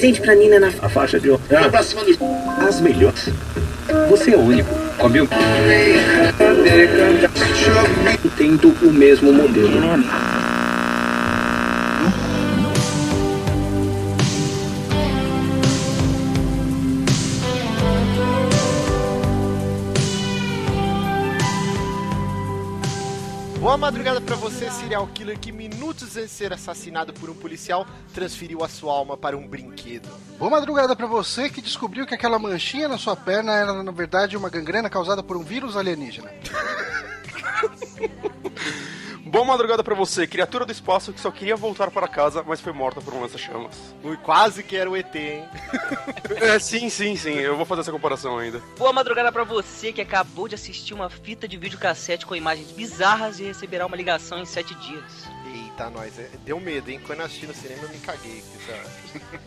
presente pra Nina na A faixa de ah, cima do... as melhores. Você é o único. Comeu tendo o mesmo modelo. Madrugada pra você, serial killer que minutos antes de ser assassinado por um policial transferiu a sua alma para um brinquedo. Boa madrugada pra você que descobriu que aquela manchinha na sua perna era, na verdade, uma gangrena causada por um vírus alienígena. Boa madrugada pra você, criatura do espaço que só queria voltar para casa, mas foi morta por um lança-chamas. Ui, quase que era o ET, hein? É, sim, sim, sim, eu vou fazer essa comparação ainda. Boa madrugada pra você que acabou de assistir uma fita de videocassete com imagens bizarras e receberá uma ligação em sete dias. Eita, nós, é- deu medo, hein? Quando eu assisti no cinema eu me caguei.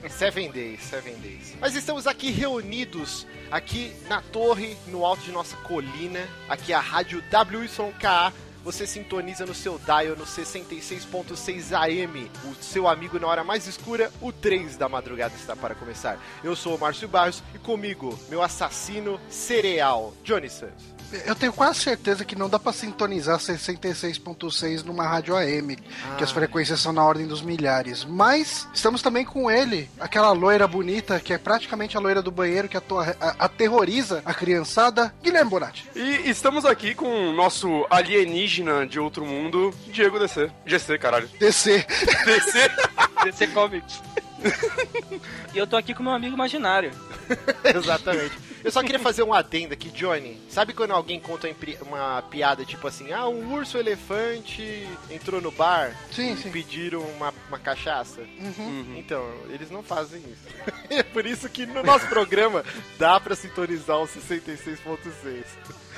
Seven Days, Seven Days. Mas estamos aqui reunidos, aqui na torre, no alto de nossa colina, aqui a rádio WYKA. Você sintoniza no seu dial no 66.6 AM. O seu amigo na hora mais escura, o 3 da madrugada está para começar. Eu sou o Márcio Barros e comigo, meu assassino cereal, Johnny Santos. Eu tenho quase certeza que não dá pra sintonizar 66.6 numa rádio AM, que as frequências são na ordem dos milhares. Mas estamos também com ele, aquela loira bonita, que é praticamente a loira do banheiro, que ato- a- aterroriza a criançada, Guilherme Bonatti. E estamos aqui com o nosso alienígena de outro mundo, Diego DC. GC, caralho. DC. DC. DC Comics. e eu tô aqui com meu amigo imaginário. Exatamente. Eu só queria fazer um adendo aqui, Johnny. Sabe quando alguém conta uma pi- uma piada tipo assim: ah, um urso elefante entrou no bar Sim, e sim. pediram uma, uma cachaça? Uhum. Então, eles não fazem isso. é por isso que no nosso programa dá pra sintonizar o 66.6.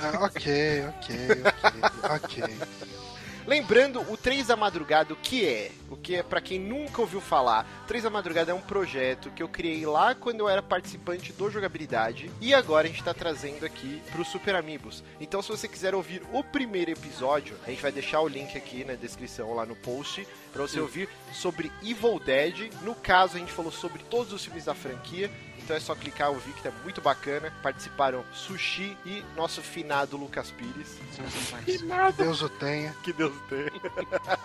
Ah, ok, ok, ok, ok. Lembrando, o 3 da Madrugada, o que é? O que é, pra quem nunca ouviu falar, 3 da Madrugada é um projeto que eu criei lá quando eu era participante do Jogabilidade e agora a gente tá trazendo aqui pro Super Amigos. Então, se você quiser ouvir o primeiro episódio, a gente vai deixar o link aqui na descrição, lá no post, pra você ouvir sobre Evil Dead. No caso, a gente falou sobre todos os filmes da franquia. Então é só clicar, ouvir que tá muito bacana. Participaram Sushi e nosso finado Lucas Pires. Que Deus o tenha. Que Deus tenha.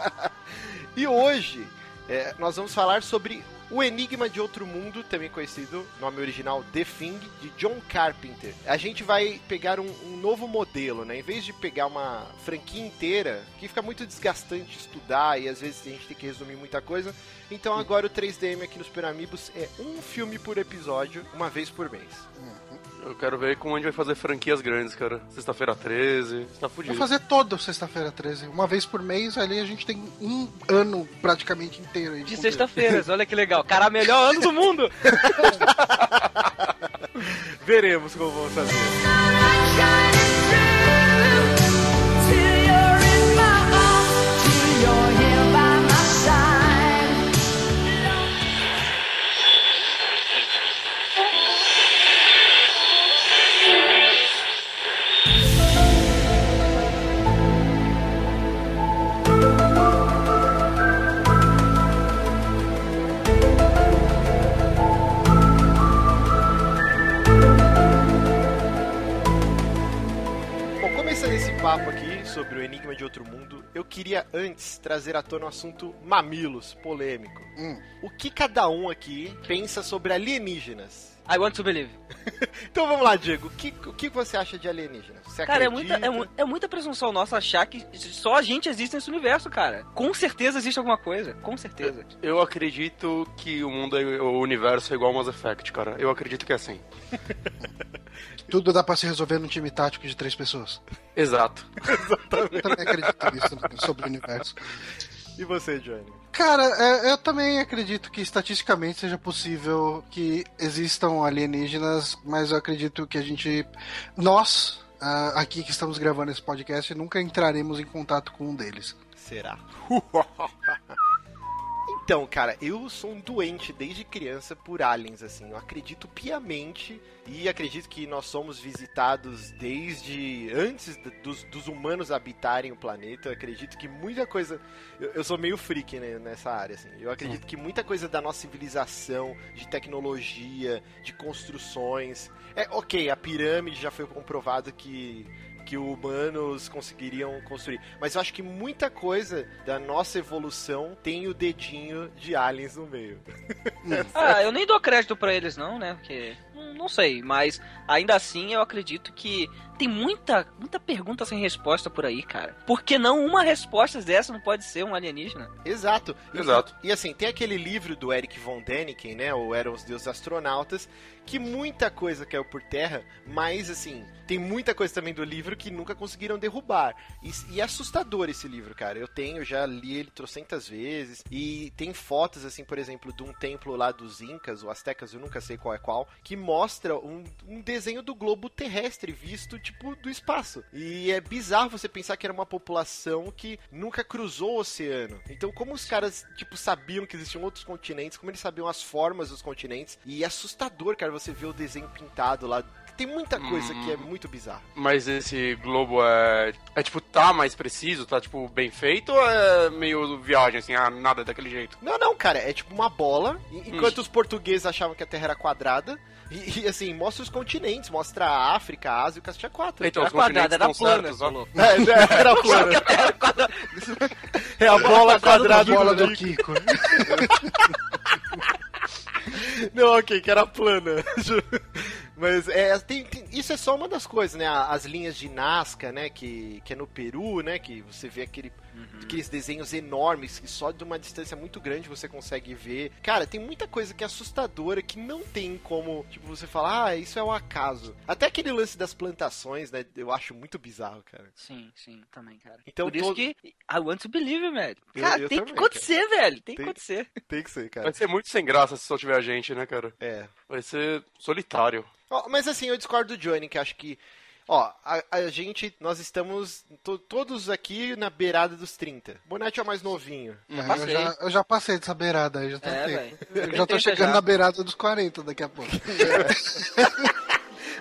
e hoje é, nós vamos falar sobre O Enigma de Outro Mundo, também conhecido, nome original The Thing, de John Carpenter. A gente vai pegar um, um novo modelo, né? Em vez de pegar uma franquia inteira, que fica muito desgastante estudar e às vezes a gente tem que resumir muita coisa. Então agora o 3DM aqui nos Super Amigos é um filme por episódio, uma vez por mês. Eu quero ver como a gente vai fazer franquias grandes, cara. Sexta-feira 13, você tá Vou fudido. fazer todo sexta-feira 13. Uma vez por mês, ali a gente tem um ano praticamente inteiro. aí De sexta-feiras, olha que legal. Cara, melhor ano do mundo! Veremos como vamos fazer. Papo aqui sobre o Enigma de Outro Mundo, eu queria antes trazer à tona o assunto mamilos, polêmico. Hum. O que cada um aqui pensa sobre alienígenas? I want to believe. Então vamos lá, Diego. O que, o que você acha de alienígenas? Você Cara, é muita, é, é muita presunção nossa achar que só a gente existe nesse universo, cara. Com certeza existe alguma coisa. Com certeza. Eu acredito que o mundo, é, o universo é igual ao Mass Effect, cara. Eu acredito que é assim. Tudo dá pra se resolver num time tático de três pessoas. Exato. Eu também acredito nisso sobre o universo. E você, Johnny? Cara, é, eu também acredito que estatisticamente seja possível que existam alienígenas, mas eu acredito que a gente. Nós, ah, aqui que estamos gravando esse podcast, nunca entraremos em contato com um deles. Será? Então, cara, eu sou um doente desde criança por aliens, assim. Eu acredito piamente e acredito que nós somos visitados desde antes dos, dos humanos habitarem o planeta. Eu acredito que muita coisa. Eu, eu sou meio freak né, nessa área, assim. Eu acredito que muita coisa da nossa civilização, de tecnologia, de construções. É, ok, a pirâmide já foi comprovado que que humanos conseguiriam construir. Mas eu acho que muita coisa da nossa evolução tem o dedinho de aliens no meio. Ah, eu nem dou crédito pra eles não, né? Porque hum, não sei, mas ainda assim eu acredito que tem muita, muita pergunta sem resposta por aí, cara. Por que não uma resposta dessa não pode ser um alienígena? Exato. E- Exato. E, assim, tem aquele livro do Eric von Däniken, né? O Eram os Deuses Astronautas, que muita coisa caiu por terra, mas assim, tem muita coisa também do livro que nunca conseguiram derrubar. E, e é assustador esse livro, cara. Eu tenho, já li ele trocentas vezes. E tem fotos, assim, por exemplo, de um templo lá dos Incas, ou Aztecas, eu nunca sei qual é qual, que mostra um, um desenho do globo terrestre visto, tipo, do espaço. E é bizarro você pensar que era uma população que nunca cruzou o oceano. Então, como os caras, tipo, sabiam que existiam outros continentes, como eles sabiam as formas dos continentes. E é assustador, cara, você ver o desenho pintado lá. Tem muita coisa que é muito bizarra. Mas esse globo é. É tipo, tá mais preciso, tá tipo bem feito ou é meio viagem, assim, ah, nada daquele jeito? Não, não, cara, é tipo uma bola. e- Enquanto os portugueses achavam que a Terra era quadrada. E, e, assim, mostra os continentes, mostra a África, a Ásia e o Cacete 4. Então, Era os continentes quadrada, era plana. É, é, era plana. É a bola A quadrada bola do do Kiko. Não, ok, que era plana. Mas é, tem- tem- isso é só uma das coisas, né? As linhas de Nazca, né? Que, que é no Peru, né? Que você vê aquele, aqueles desenhos enormes que só de uma distância muito grande você consegue ver. Cara, tem muita coisa que é assustadora que não tem como, tipo, você falar, ah, isso é um acaso. Até aquele lance das plantações, né? Eu acho muito bizarro, cara. Sim, sim, também, cara. Então, Por isso todo- que I want to believe, velho. Eu- Cara, eu tem também, que acontecer, velho. Tem que Tem- acontecer. Tem que ser, cara. Vai ser muito sem graça se só tiver a gente, né, cara? É. Vai ser solitário. Mas assim, eu discordo do Johnny, que acho que. Ó, a, a gente, nós estamos to- todos aqui na beirada dos 30. Bonatti é o mais novinho. É, eu, já, eu já passei dessa beirada aí, já tem É. Eu já tô chegando na beirada dos 40 daqui a pouco.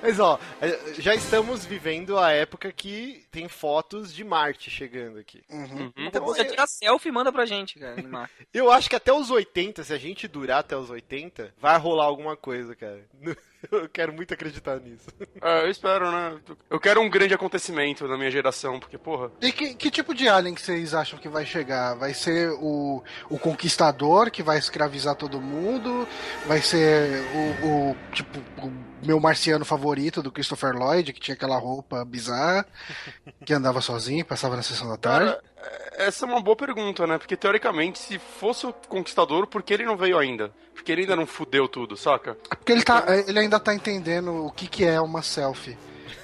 Mas ó, eh, já estamos vivendo a época que tem fotos de Marte chegando aqui. Uhum. Então, Você eu, tira selfie e manda pra gente, cara. eu acho que até os 80, se a gente durar até os 80, vai rolar alguma coisa, cara. Eu quero muito acreditar nisso. É, eu espero, né? Eu quero um grande acontecimento na minha geração, porque, porra. E que, que tipo de alien que vocês acham que vai chegar? Vai ser o, o conquistador que vai escravizar todo mundo? Vai ser o, o, tipo o meu marciano favorito do Christopher Lloyd, que tinha aquela roupa bizarra, que andava sozinho, passava na sessão da tarde? Cara, é- essa é uma boa pergunta, né? Porque teoricamente, se fosse o conquistador, por que ele não veio ainda? Porque ele ainda não fudeu tudo, saca? Porque ele, tá, ele ainda tá entendendo o que, que é uma selfie.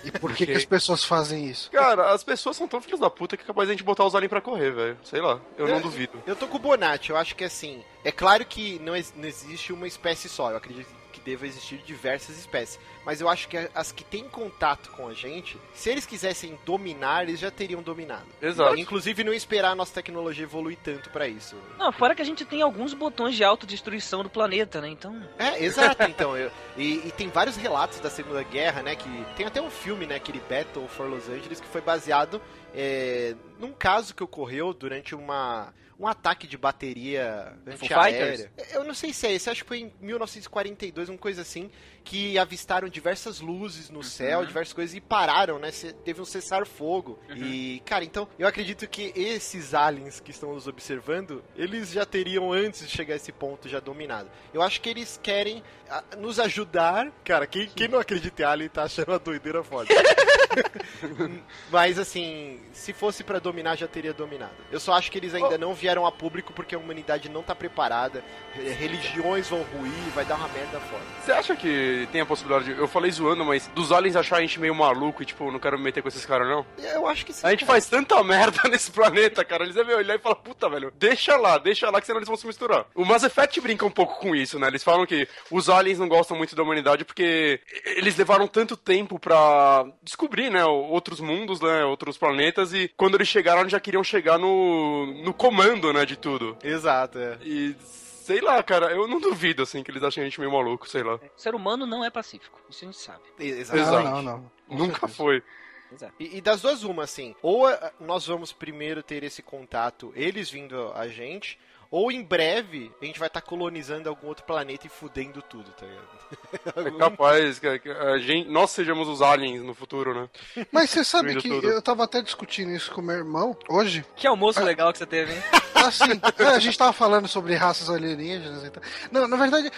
E por que, que as pessoas fazem isso. Cara, as pessoas são tão filhos da puta que é capaz de a gente botar os aliens pra correr, velho. Sei lá, eu não duvido. Eu tô com o Bonatti, eu acho que assim, é claro que não, não existe uma espécie só, eu acredito deva existir diversas espécies, mas eu acho que as que têm contato com a gente, se eles quisessem dominar, eles já teriam dominado. Exato. Inclusive não esperar a nossa tecnologia evoluir tanto pra isso. Não, fora que a gente tem alguns botões de autodestruição do planeta, né? Então. É, exato, então. eu- e, e tem vários relatos da Segunda Guerra, né? Que tem até um filme, né? Aquele Battle for Los Angeles, que foi baseado é, num caso que ocorreu durante uma, um ataque de bateria antiaérea. Eu não sei se é esse, acho que foi em 1942, uma coisa assim, que avistaram diversas luzes no céu, diversas coisas, e pararam, né? Teve um cessar-fogo. E, cara, então, eu acredito que esses aliens que estão nos observando, eles já teriam, antes de chegar a esse ponto, já dominado. Eu acho que eles querem ah, nos ajudar. Cara, quem, quem não acredita em alien tá achando a doideira foda. Mas assim, se fosse pra dominar, já teria dominado. Eu só acho que eles ainda não vieram a público porque a humanidade não tá preparada. Re- Religiões vão ruir, vai dar uma merda foda. Você acha que tem a possibilidade de. Eu falei zoando, mas dos aliens achar a gente meio maluco e, tipo, não quero me meter com esses caras, não? Eu acho que sim. A gente faz tanta merda nesse planeta, cara. Eles devem olhar e falar, puta, velho, deixa lá, deixa lá, que senão eles vão se misturar. O Mass Effect brinca um pouco com isso, né? Eles falam que os aliens não gostam muito da humanidade porque eles levaram tanto tempo pra descobrir, né, outros mundos, né, outros planetas, e quando eles chegaram, eles já queriam chegar no, no comando, né, de tudo. Exato, é. E sei lá, cara, eu não duvido, assim, que eles achem a gente meio maluco, sei lá. O ser humano não é pacífico, isso a gente sabe. Exatamente. Exato. Não, não, não. Nunca foi. Exato. E, e das duas, uma, assim. Ou nós vamos primeiro ter esse contato, eles vindo a gente, ou em breve a gente vai estar colonizando algum outro planeta e fudendo tudo, tá ligado? É capaz que, a gente, nós sejamos os aliens no futuro, né? Mas você sabe que tudo. eu tava até discutindo isso com meu irmão hoje. Que almoço legal que você teve, hein? Assim, é, a gente tava falando sobre raças alienígenas e tal. Não, na verdade,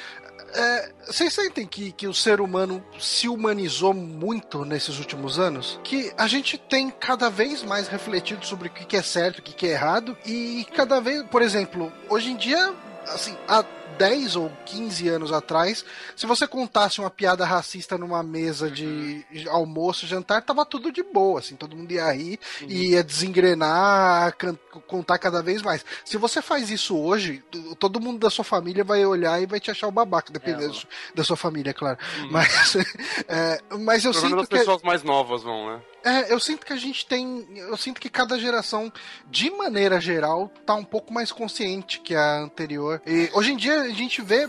é, vocês sentem que, que o ser humano se humanizou muito nesses últimos anos? Que a gente tem cada vez mais refletido sobre o que é certo, o que é errado, e cada vez, por exemplo, hoje em dia, assim, 10 ou 15 anos atrás, se você contasse uma piada racista numa mesa de almoço, jantar, tava tudo de boa, assim, todo mundo ia rir e ia desengrenar, contar cada vez mais. Se você faz isso hoje, todo mundo da sua família vai olhar e vai te achar o babaca, dependendo É, da su- da sua família, claro. Mas, é, mas eu sinto as que pessoas mais novas vão, né? é, eu sinto que a gente tem. Eu sinto que cada geração, de maneira geral, tá um pouco mais consciente que a anterior. E hoje em dia a gente vê.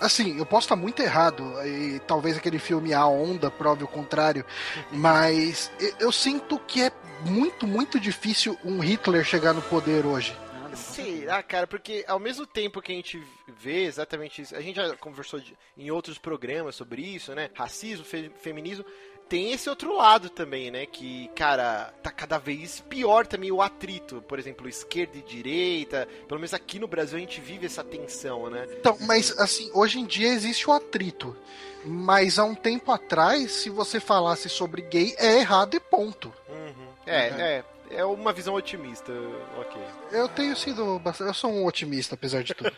Assim, eu posso estar muito errado, e talvez aquele filme A Onda prove o contrário, mas eu- sinto que é muito, muito difícil um Hitler chegar no poder hoje. Será, cara? Porque ao mesmo tempo que a gente vê exatamente isso, a gente já conversou de- em outros programas sobre isso, né? Racismo, fe- feminismo. Tem esse outro lado também, né? Que, cara, tá cada vez pior também o atrito. Por exemplo, esquerda e direita. Pelo menos aqui no Brasil a gente vive essa tensão, né? Então, mas assim, hoje em dia existe o atrito. Mas há um tempo atrás, se você falasse sobre gay, é errado e ponto. Uhum. É, Uhum. é. É uma visão otimista, ok. Eu tenho sido bastante. Eu sou um otimista, apesar de tudo.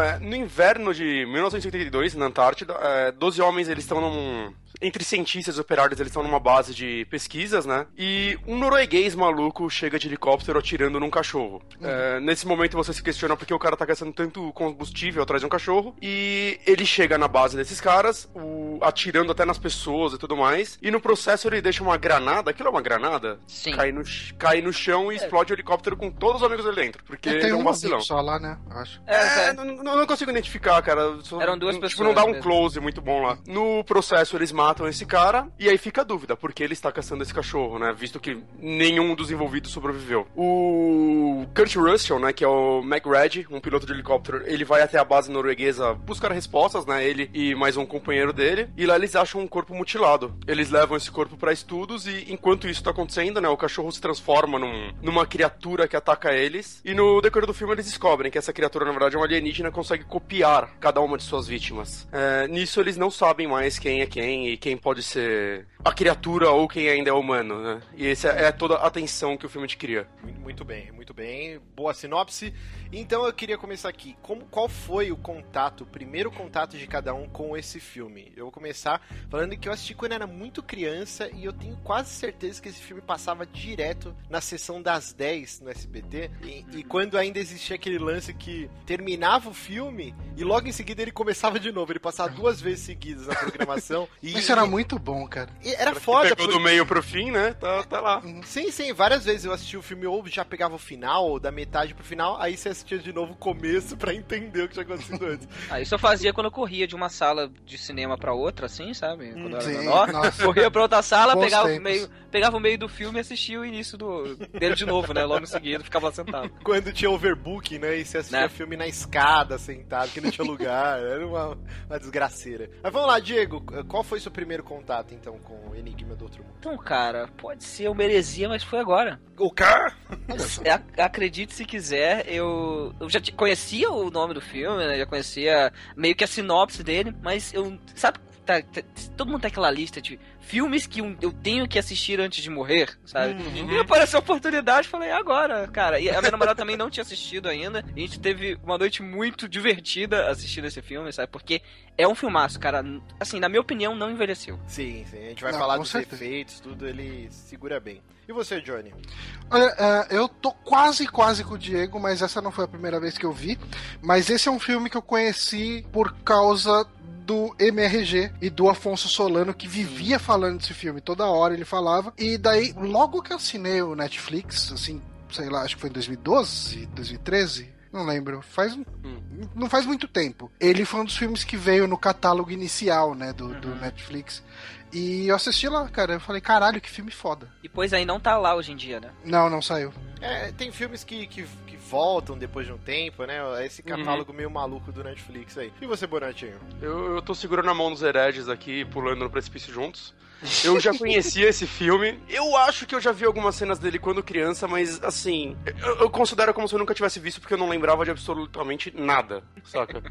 é, no inverno de 1982, na Antártida, é, 12 homens eles estão num. Entre cientistas e operários, eles estão numa base de pesquisas, né? E um norueguês maluco chega de helicóptero atirando num cachorro. É, nesse momento você se questiona porque o cara tá gastando tanto combustível atrás de um cachorro. E ele chega na base desses caras, o- atirando até nas pessoas e tudo mais. E no processo ele deixa uma granada. Aquilo é uma granada? Sim. Cai no, cai no chão e explode o helicóptero com todos os amigos ali dentro. Porque tem ele é um um vacilão. só lá, né? eu Acho. É, É, é. não, não- consigo identificar, cara. Só- Eram duas tipo, pessoas não dá um mesmo. close muito bom lá. No processo, eles matam esse cara, e aí fica a dúvida, por que ele está caçando esse cachorro, né? Visto que nenhum dos envolvidos sobreviveu. O Kurt Russell, né, que é o McRed, um piloto de helicóptero, ele vai até a base norueguesa buscar respostas, né? Ele e mais um companheiro dele, e lá eles acham um corpo mutilado. Eles levam esse corpo para estudos, e enquanto isso tá acontecendo, né, o cachorro se transforma num- numa criatura que ataca eles, e no decorrer do filme eles descobrem que essa criatura, na verdade, é um alienígena consegue copiar cada uma de suas vítimas. É, nisso eles não sabem mais quem é quem e quem pode ser a criatura ou quem ainda é humano, né? E essa é toda a tensão que o filme te cria. Muito- Muito bem, muito bem. Boa sinopse. Então eu queria começar aqui. Como, qual foi o contato, o primeiro contato de cada um com esse filme? Eu vou começar falando que eu assisti quando era muito criança e eu tenho quase certeza que esse filme passava direto na sessão das 10 no SBT. E, e quando ainda existia aquele lance que terminava o filme e logo em seguida ele começava de novo. Ele passava duas vezes seguidas na programação. E, Isso era muito bom, cara. e era foda. Pegou porque- do meio pro fim, né? Tá, tá lá. Sim, sim, várias vezes eu assisti o filme ou já pegava o final, ou da metade pro final, aí você assistia de novo o começo pra entender o que tinha acontecido antes. Ah, isso eu fazia quando eu corria de uma sala de cinema pra outra, assim, sabe? Quando eu era Sim, menor. nossa. Corria pra outra sala, Bons pegava tempos. meio, pegava o meio do filme e assistia o início do, dele de novo, né? Logo em seguida, ficava sentado. Quando tinha overbooking, né? E você assistia Né? filme na escada, sentado, que não tinha lugar. Era uma, uma desgraceira. Mas vamos lá, Diego. Qual foi seu primeiro contato, então, com o Enigma do Outro Mundo? Então, cara, pode ser eu merecia, mas foi agora. O quê? É, ac- acredite se quiser, eu, eu já conhecia o nome do filme, né? Já conhecia meio que a sinopse dele, mas eu. Sabe, tá- tá- todo mundo tem aquela lista de filmes que um- eu tenho que assistir antes de morrer, sabe? E apareceu a oportunidade, falei, "É agora, cara. E a minha namorada também não tinha assistido ainda. A gente teve uma noite muito divertida assistindo esse filme, sabe? Porque é um filmaço, cara. Assim, na minha opinião, não envelheceu. Sim, sim. A gente vai Não, falar dos certeza. efeitos, tudo, ele segura bem. E você, Johnny? Olha, é, eu tô quase, quase com o Diego, mas essa não foi a primeira vez que eu vi. Mas esse é um filme que eu conheci por causa do MRG e do Afonso Solano, que vivia falando desse filme toda hora, ele falava. E daí, logo que eu assinei o Netflix, assim, sei lá, acho que foi em 2012, 2013. Não lembro. Faz um- Não faz muito tempo. Ele foi um dos filmes que veio no catálogo inicial, né, do, do Netflix. E eu assisti lá, cara. Eu falei, caralho, que filme foda. E pois aí não tá lá hoje em dia, né? Não, não saiu. É, tem filmes que, que, que voltam depois de um tempo, né? Esse catálogo meio maluco do Netflix aí. E você, Bonatinho? Eu, eu tô segurando a mão dos hereges aqui, pulando no precipício juntos. Eu já conhecia esse filme. Eu acho que eu já vi algumas cenas dele quando criança, mas assim, eu, eu considero como se eu nunca tivesse visto porque eu não lembrava de absolutamente nada, saca?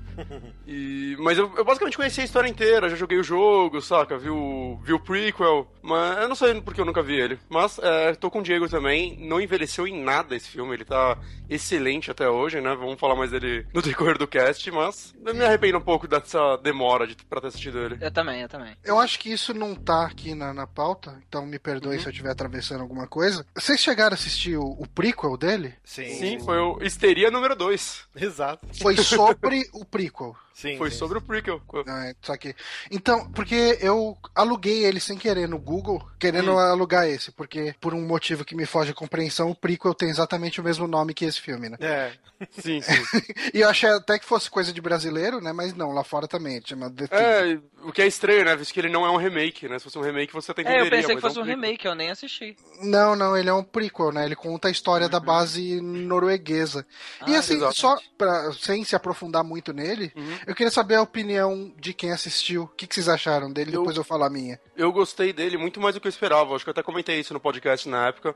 E, mas eu, eu basicamente conheci a história inteira, já joguei o jogo, saca? Vi o, vi o prequel, mas eu não sei porque eu nunca vi ele. Mas é, tô com o Diego também, não envelheceu em nada esse filme, ele tá excelente até hoje, né? Vamos falar mais dele no decorrer do cast, mas eu me arrependo um pouco dessa demora de, pra ter assistido ele. Eu também, eu também. Eu acho que isso não tá aqui na, na pauta, então me perdoe se eu estiver atravessando alguma coisa. Vocês chegaram a assistir o, o prequel dele? Sim. Sim, foi o Histeria número 2. Exato. Foi sobre o prequel. Sim, Foi sim. sobre o prequel. Ah, é, só que... Então, porque eu aluguei ele sem querer no Google, querendo alugar esse, porque por um motivo que me foge a compreensão, o prequel tem exatamente o mesmo nome que esse filme, né? É. Sim, sim. E eu achei até que fosse coisa de brasileiro, né? Mas não, lá fora também, chama The. É, o que é estranho, né? Visto que ele não é um remake, né? Se fosse um remake, você até É, entenderia. eu pensei que é fosse um prequel. remake, eu nem assisti. Não, não, ele é um prequel, né? Ele conta a história da base norueguesa. e Ah, assim, exatamente. só pra, sem se aprofundar muito nele, eu queria saber a opinião de quem assistiu. O que, que vocês acharam dele? Eu- Depois eu falo a minha. Eu gostei dele muito mais do que eu esperava. Acho que eu até comentei isso no podcast na época.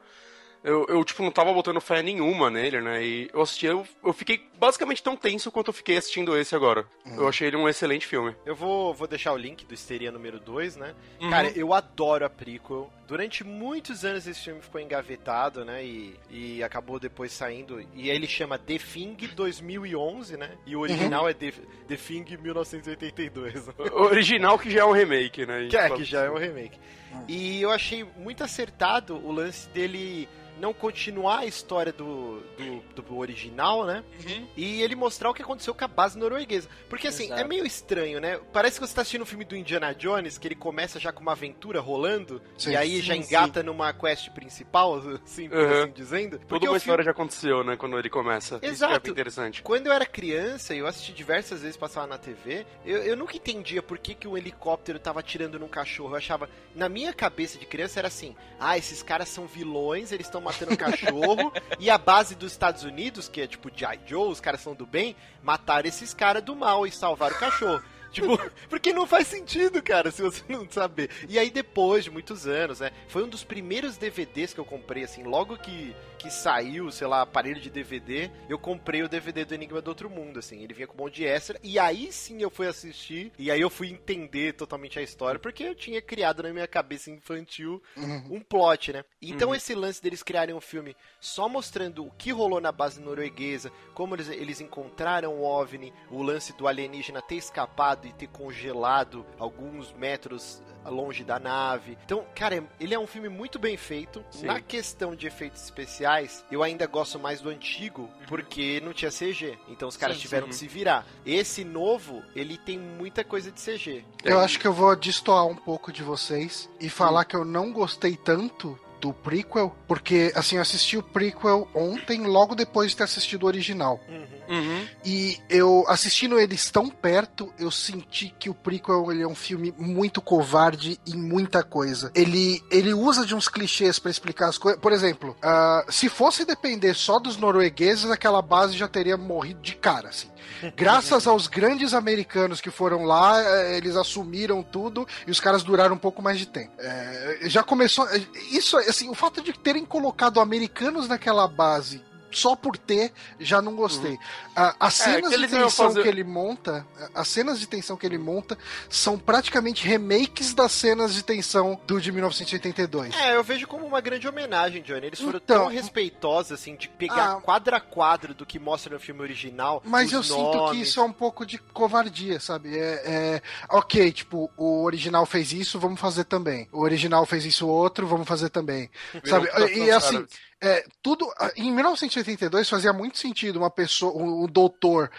Eu, eu, tipo, não tava botando fé nenhuma nele, né? E eu assisti, eu, eu fiquei basicamente tão tenso quanto eu fiquei assistindo esse agora. Eu achei ele um excelente filme. Eu vou, vou deixar o link do Histeria número 2, né? Uhum. Cara, eu adoro a prequel. Durante muitos anos esse filme ficou engavetado, né? E, e acabou depois saindo. E ele chama The Thing 2011, né? E o original é The, The Thing 1982. O original que já é um remake, né? Que é, que já é um remake. E eu achei muito acertado o lance dele não continuar a história do, do, do original, né? Uhum. E ele mostrar o que aconteceu com a base norueguesa. Porque assim, Exato. é meio estranho, né? Parece que você tá assistindo um filme do Indiana Jones, que ele começa já com uma aventura rolando, Sim. e aí Sim, já sim. engata numa quest principal, assim, por Uhum. assim dizendo. Toda uma o história filme, já aconteceu, né? Quando ele começa. Isso que é Exato. bem interessante. quando eu era criança, e eu assisti diversas vezes passar na TV, eu, eu nunca entendia por que, que um helicóptero tava atirando num cachorro. Eu achava, na minha cabeça de criança era assim: ah, esses caras são vilões, eles estão matando cachorro, e a base dos Estados Unidos, que é tipo G.I. Joe, os caras são do bem, mataram esses caras do mal e salvaram o cachorro. Tipo, porque não faz sentido, cara, se você não saber. E aí, depois de muitos anos, né? Foi um dos primeiros DVDs que eu comprei, assim, logo que, que saiu, sei lá, aparelho de DVD, eu comprei o DVD do Enigma do Outro Mundo, assim. Ele vinha com um monte de extra. E aí sim eu fui assistir, e aí eu fui entender totalmente a história, porque eu tinha criado na minha cabeça infantil um plot, né? Então esse lance deles criarem um filme só mostrando o que rolou na base norueguesa, como eles, eles encontraram o OVNI, o lance do alienígena ter escapado e ter congelado alguns metros longe da nave. Então, cara, ele é um filme muito bem feito. Sim. Na questão de efeitos especiais, eu ainda gosto mais do antigo, porque não tinha CG. Então os caras Sim, tiveram sim. que se virar. Esse novo, ele tem muita coisa de CG. Eu acho que eu vou destoar um pouco de vocês e falar que eu não gostei tanto do prequel, porque, assim, eu assisti o prequel ontem, logo depois de ter assistido o original. Uhum. E eu, assistindo eles tão perto, eu senti que o prequel ele é um filme muito covarde em muita coisa. Ele, ele usa de uns clichês pra explicar as coisas. Por exemplo, ah, se fosse depender só dos noruegueses, aquela base já teria morrido de cara, assim. Graças aos grandes americanos que foram lá, eh, eles assumiram tudo e os caras duraram um pouco mais de tempo. É, já começou. Isso, assim, o fato de terem colocado americanos naquela base só por ter, já não gostei. Ah, as É, cenas que de tensão fazer- que ele monta, as cenas de tensão que ele monta, são praticamente remakes das cenas de tensão do de 1982. É, eu vejo como uma grande homenagem, Johnny. Eles foram Então- tão respeitosos, assim, de pegar Ah. quadro a quadro do que mostra no filme original. Mas eu sinto que nomes. isso é um pouco de covardia, sabe? É, é, ok, tipo, o original fez isso, vamos fazer também. O original fez isso outro, vamos fazer também. sabe? E assim, caras. É, tudo. Em 1982 fazia muito sentido uma pessoa, um, um doutor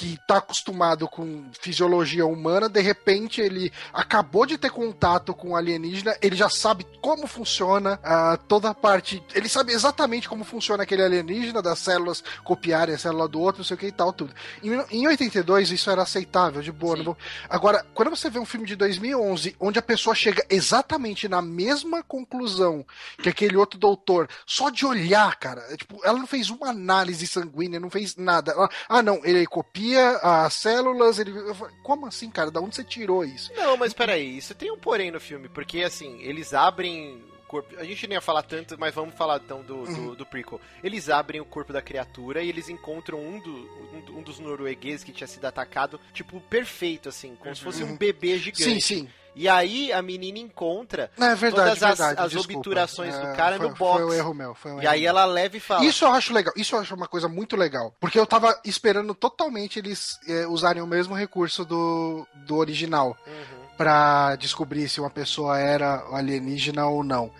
que tá acostumado com fisiologia humana, de repente ele acabou de ter contato com um alienígena, ele já sabe como funciona ah, toda a parte. Ele sabe exatamente como funciona aquele alienígena, das células copiarem a célula do outro, não sei o que e tal, tudo. Em, em 82 isso era aceitável, de boa. Vou- Agora, quando você vê um filme de 2011, onde a pessoa chega exatamente na mesma conclusão que aquele outro doutor, só de olhar, cara, é, tipo, ela não fez uma análise sanguínea, não fez nada. Ela, ah, não, ele copia as células, ele. falei, Como assim, cara? Da onde você tirou isso? Não, mas peraí, isso tem um porém no filme, porque assim, eles abrem o corpo. A gente nem ia falar tanto, mas vamos falar então do, Uhum. do, do prequel. Eles abrem o corpo da criatura e eles encontram um, do, um, do- um dos noruegueses que tinha sido atacado, tipo, perfeito, assim, como se fosse um bebê gigante. Sim, sim. E aí a menina encontra é verdade, todas as, verdade. as obturações do É, cara foi, no box. Foi um erro meu. Foi um E erro aí meu. ela leva e fala. Isso eu acho legal, isso eu acho uma coisa muito legal. Porque eu tava esperando totalmente eles eh, usarem o mesmo recurso do, do original Uhum. pra descobrir se uma pessoa era alienígena ou não.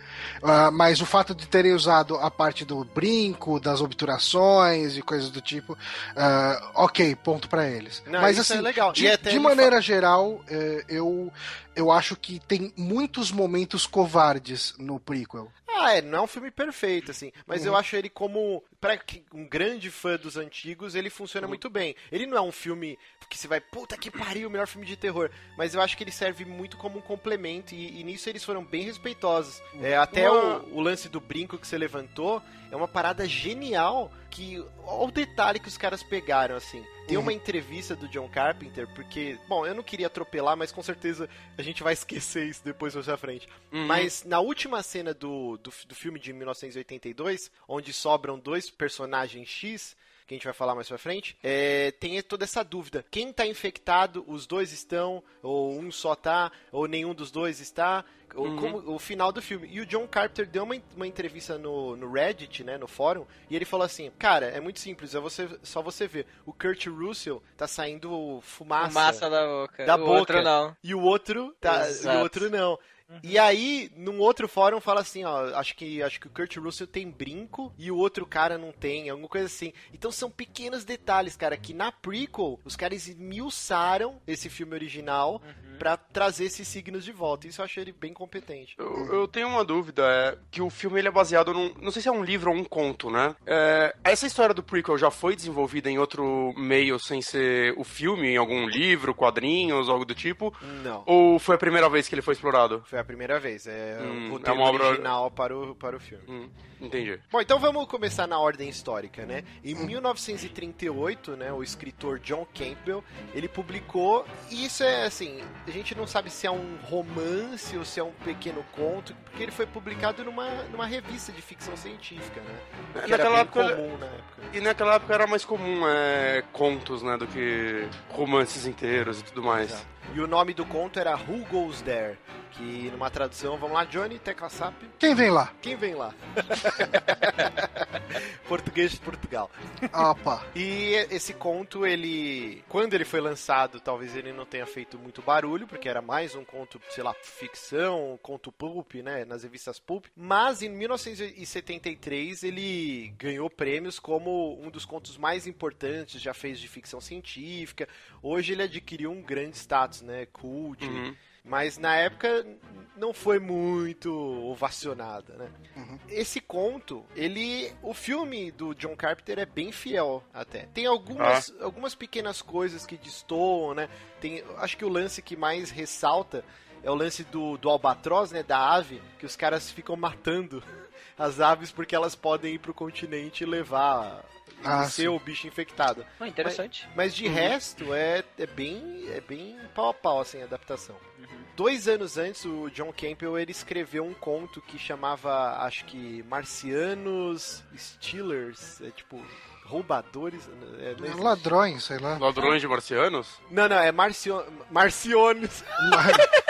Ah, mas o fato de terem usado a parte do brinco, das obturações e coisas do tipo, ah, ok, ponto pra eles. Não, mas isso assim, é legal. de, E de maneira geral, eh, eu, eu acho que tem muitos momentos covardes no prequel. Ah, é, não é um filme perfeito, assim, mas Uhum. eu acho ele como, pra um grande fã dos antigos, ele funciona muito bem. Ele não é um filme que você vai, puta que pariu, o melhor filme de terror, mas eu acho que ele serve muito como um complemento, e, e nisso eles foram bem respeitosos. É, até o, o lance do brinco que você levantou é uma parada genial, que, olha o detalhe que os caras pegaram, assim. Tem Uhum. uma entrevista do John Carpenter, porque, bom, eu não queria atropelar, mas com certeza a gente vai esquecer isso depois mais à frente. Uhum. Mas na última cena do, do, do filme de 1982, onde sobram dois personagens X, que a gente vai falar mais pra frente, é, tem toda essa dúvida. Quem tá infectado, os dois estão, ou um só tá, ou nenhum dos dois está, ou Uhum. como o final do filme. E o John Carpenter deu uma, uma entrevista no, no Reddit, né, no fórum, e ele falou assim, cara, é muito simples, é você, só você ver, o Kurt Russell tá saindo fumaça, Massa da boca. da o boca. outro não. e o outro tá, e o outro não. E aí, num outro fórum fala assim, ó, acho que acho que o Kurt Russell tem brinco e o outro cara não tem, alguma coisa assim. Então são pequenos detalhes, cara, que na prequel os caras esmiuçaram esse filme original pra trazer esses signos de volta. Isso eu achei ele bem competente. Eu, eu tenho uma dúvida, é que o filme ele é baseado num. Não sei se é um livro ou um conto, né? É, essa história do prequel já foi desenvolvida em outro meio sem ser o filme, em algum livro, quadrinhos, algo do tipo? Não. Ou foi a primeira vez que ele foi explorado? Foi a primeira vez, é Hum, o é roteiro obra- original para o, para o filme. Hum, entendi. Bom, então vamos começar na ordem histórica, né? Em 1938, né, o escritor John Campbell, ele publicou, e isso é assim, a gente não sabe se é um romance ou se é um pequeno conto, porque ele foi publicado numa, numa revista de ficção científica, né? É, naquela época- comum na época. E naquela época era mais comum é, contos, né, do que romances inteiros e tudo mais. Exato. E o nome do conto era Who Goes There? Que numa tradução, vamos lá, Johnny, tecla SAP, Quem vem lá? quem vem lá? Português de Portugal. Opa. E esse conto, ele. Quando ele foi lançado, talvez ele não tenha feito muito barulho, porque era mais um conto, sei lá, ficção, um conto pulp, né? Nas revistas pulp. Mas em 1973 ele ganhou prêmios como um dos contos mais importantes, já fez de ficção científica. Hoje ele adquiriu um grande status, né? Cult. Uhum. Mas na época não foi muito ovacionada, né? Uhum. Esse conto, ele. O filme do John Carpenter é bem fiel até. Tem algumas, algumas pequenas coisas que destoam, né? Tem, acho que o lance que mais ressalta é o lance do, do albatroz, né? Da ave, que os caras ficam matando as aves porque elas podem ir pro continente e levar. Ah, ser sim. o bicho infectado. Ah, interessante. Mas de resto, é, é bem é bem pau a pau, assim, a adaptação. Dois anos antes, o John Campbell, ele escreveu um conto que chamava, acho que, Marcianos Stealers, é tipo, roubadores... é, não, existe. Ladrões, sei lá. Ladrões de marcianos? não, não, é Marcio... Marciones,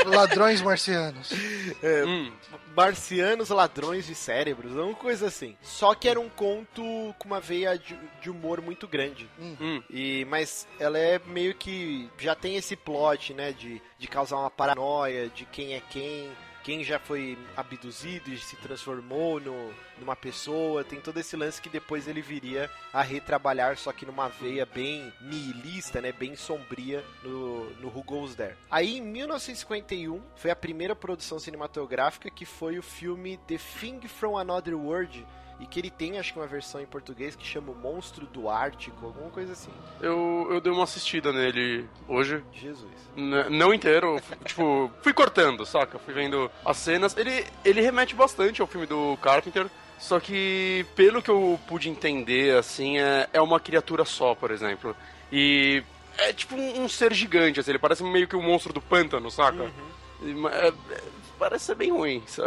Ladrões marcianos. Hum. Marcianos Ladrões de Cérebros, uma coisa assim. Só que era um conto com uma veia de, de humor muito grande. Hum. E, mas ela é meio que. Já tem esse plot, né? De, de causar uma paranoia de quem é quem, quem já foi abduzido e se transformou no, numa pessoa. Tem todo esse lance que depois ele viria a retrabalhar, só que numa veia bem nihilista, né? Bem sombria no, no Who Goes There. Aí em 1951 foi a primeira produção cinematográfica que foi o filme The Thing from Another World. E que ele tem, acho que uma versão em português que chama O Monstro do Ártico, alguma coisa assim. Eu, eu dei uma assistida nele hoje. Jesus. N- não inteiro, tipo, fui cortando, saca? Fui vendo as cenas. Ele, ele remete bastante ao filme do Carpenter, só que, pelo que eu pude entender, assim, é, é uma criatura só, por exemplo. E é tipo um, um ser gigante, assim, ele parece meio que um monstro do pântano, saca? Ma- é- é- parece ser bem ruim? Não-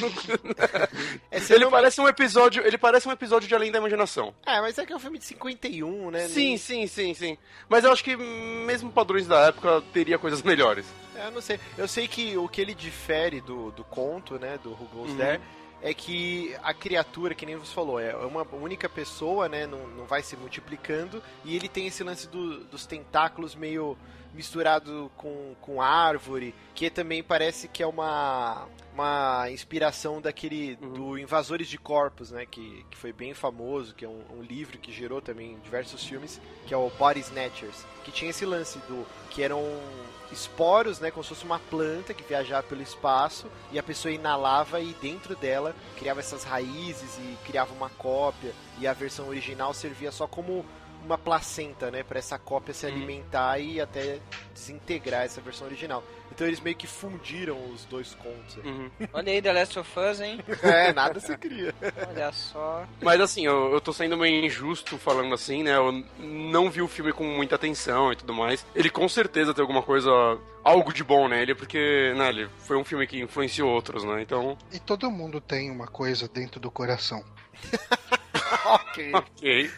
não- É, ele não- parece um episódio, ele parece um episódio de Além da Imaginação. É, mas é que é um filme de 51, né? Sim, Nem- sim, sim, sim. Mas eu acho que mesmo padrões da época teria coisas melhores. É, Eu não sei. Eu sei que o que ele difere do, do conto, né? Do Who Goes Uhum. There, é que a criatura, que nem você falou, é uma única pessoa, né? Não, não vai se multiplicando. E ele tem esse lance do- dos tentáculos meio misturado com, com árvore, que também parece que é uma, uma inspiração daquele Uhum. do Invasores de Corpos, né? Que, que foi bem famoso, que é um, um livro que gerou também diversos filmes, que é o Body Snatchers, que tinha esse lance do que eram esporos, né, como se fosse uma planta que viajava pelo espaço e a pessoa inalava e dentro dela criava essas raízes e criava uma cópia e a versão original servia só como uma placenta, né, para essa cópia se alimentar e até desintegrar essa versão original. Então eles meio que fundiram os dois contos. aí. Uhum. Olha aí, The Last of Us, hein? É, nada se cria. Olha só. Mas assim, eu, eu tô sendo meio injusto falando assim, né? Eu não vi o filme com muita atenção e tudo mais. Ele com certeza tem alguma coisa, algo de bom nele, porque, né, ele foi um filme que influenciou outros, né? Então, E todo mundo tem uma coisa dentro do coração. ok. ok.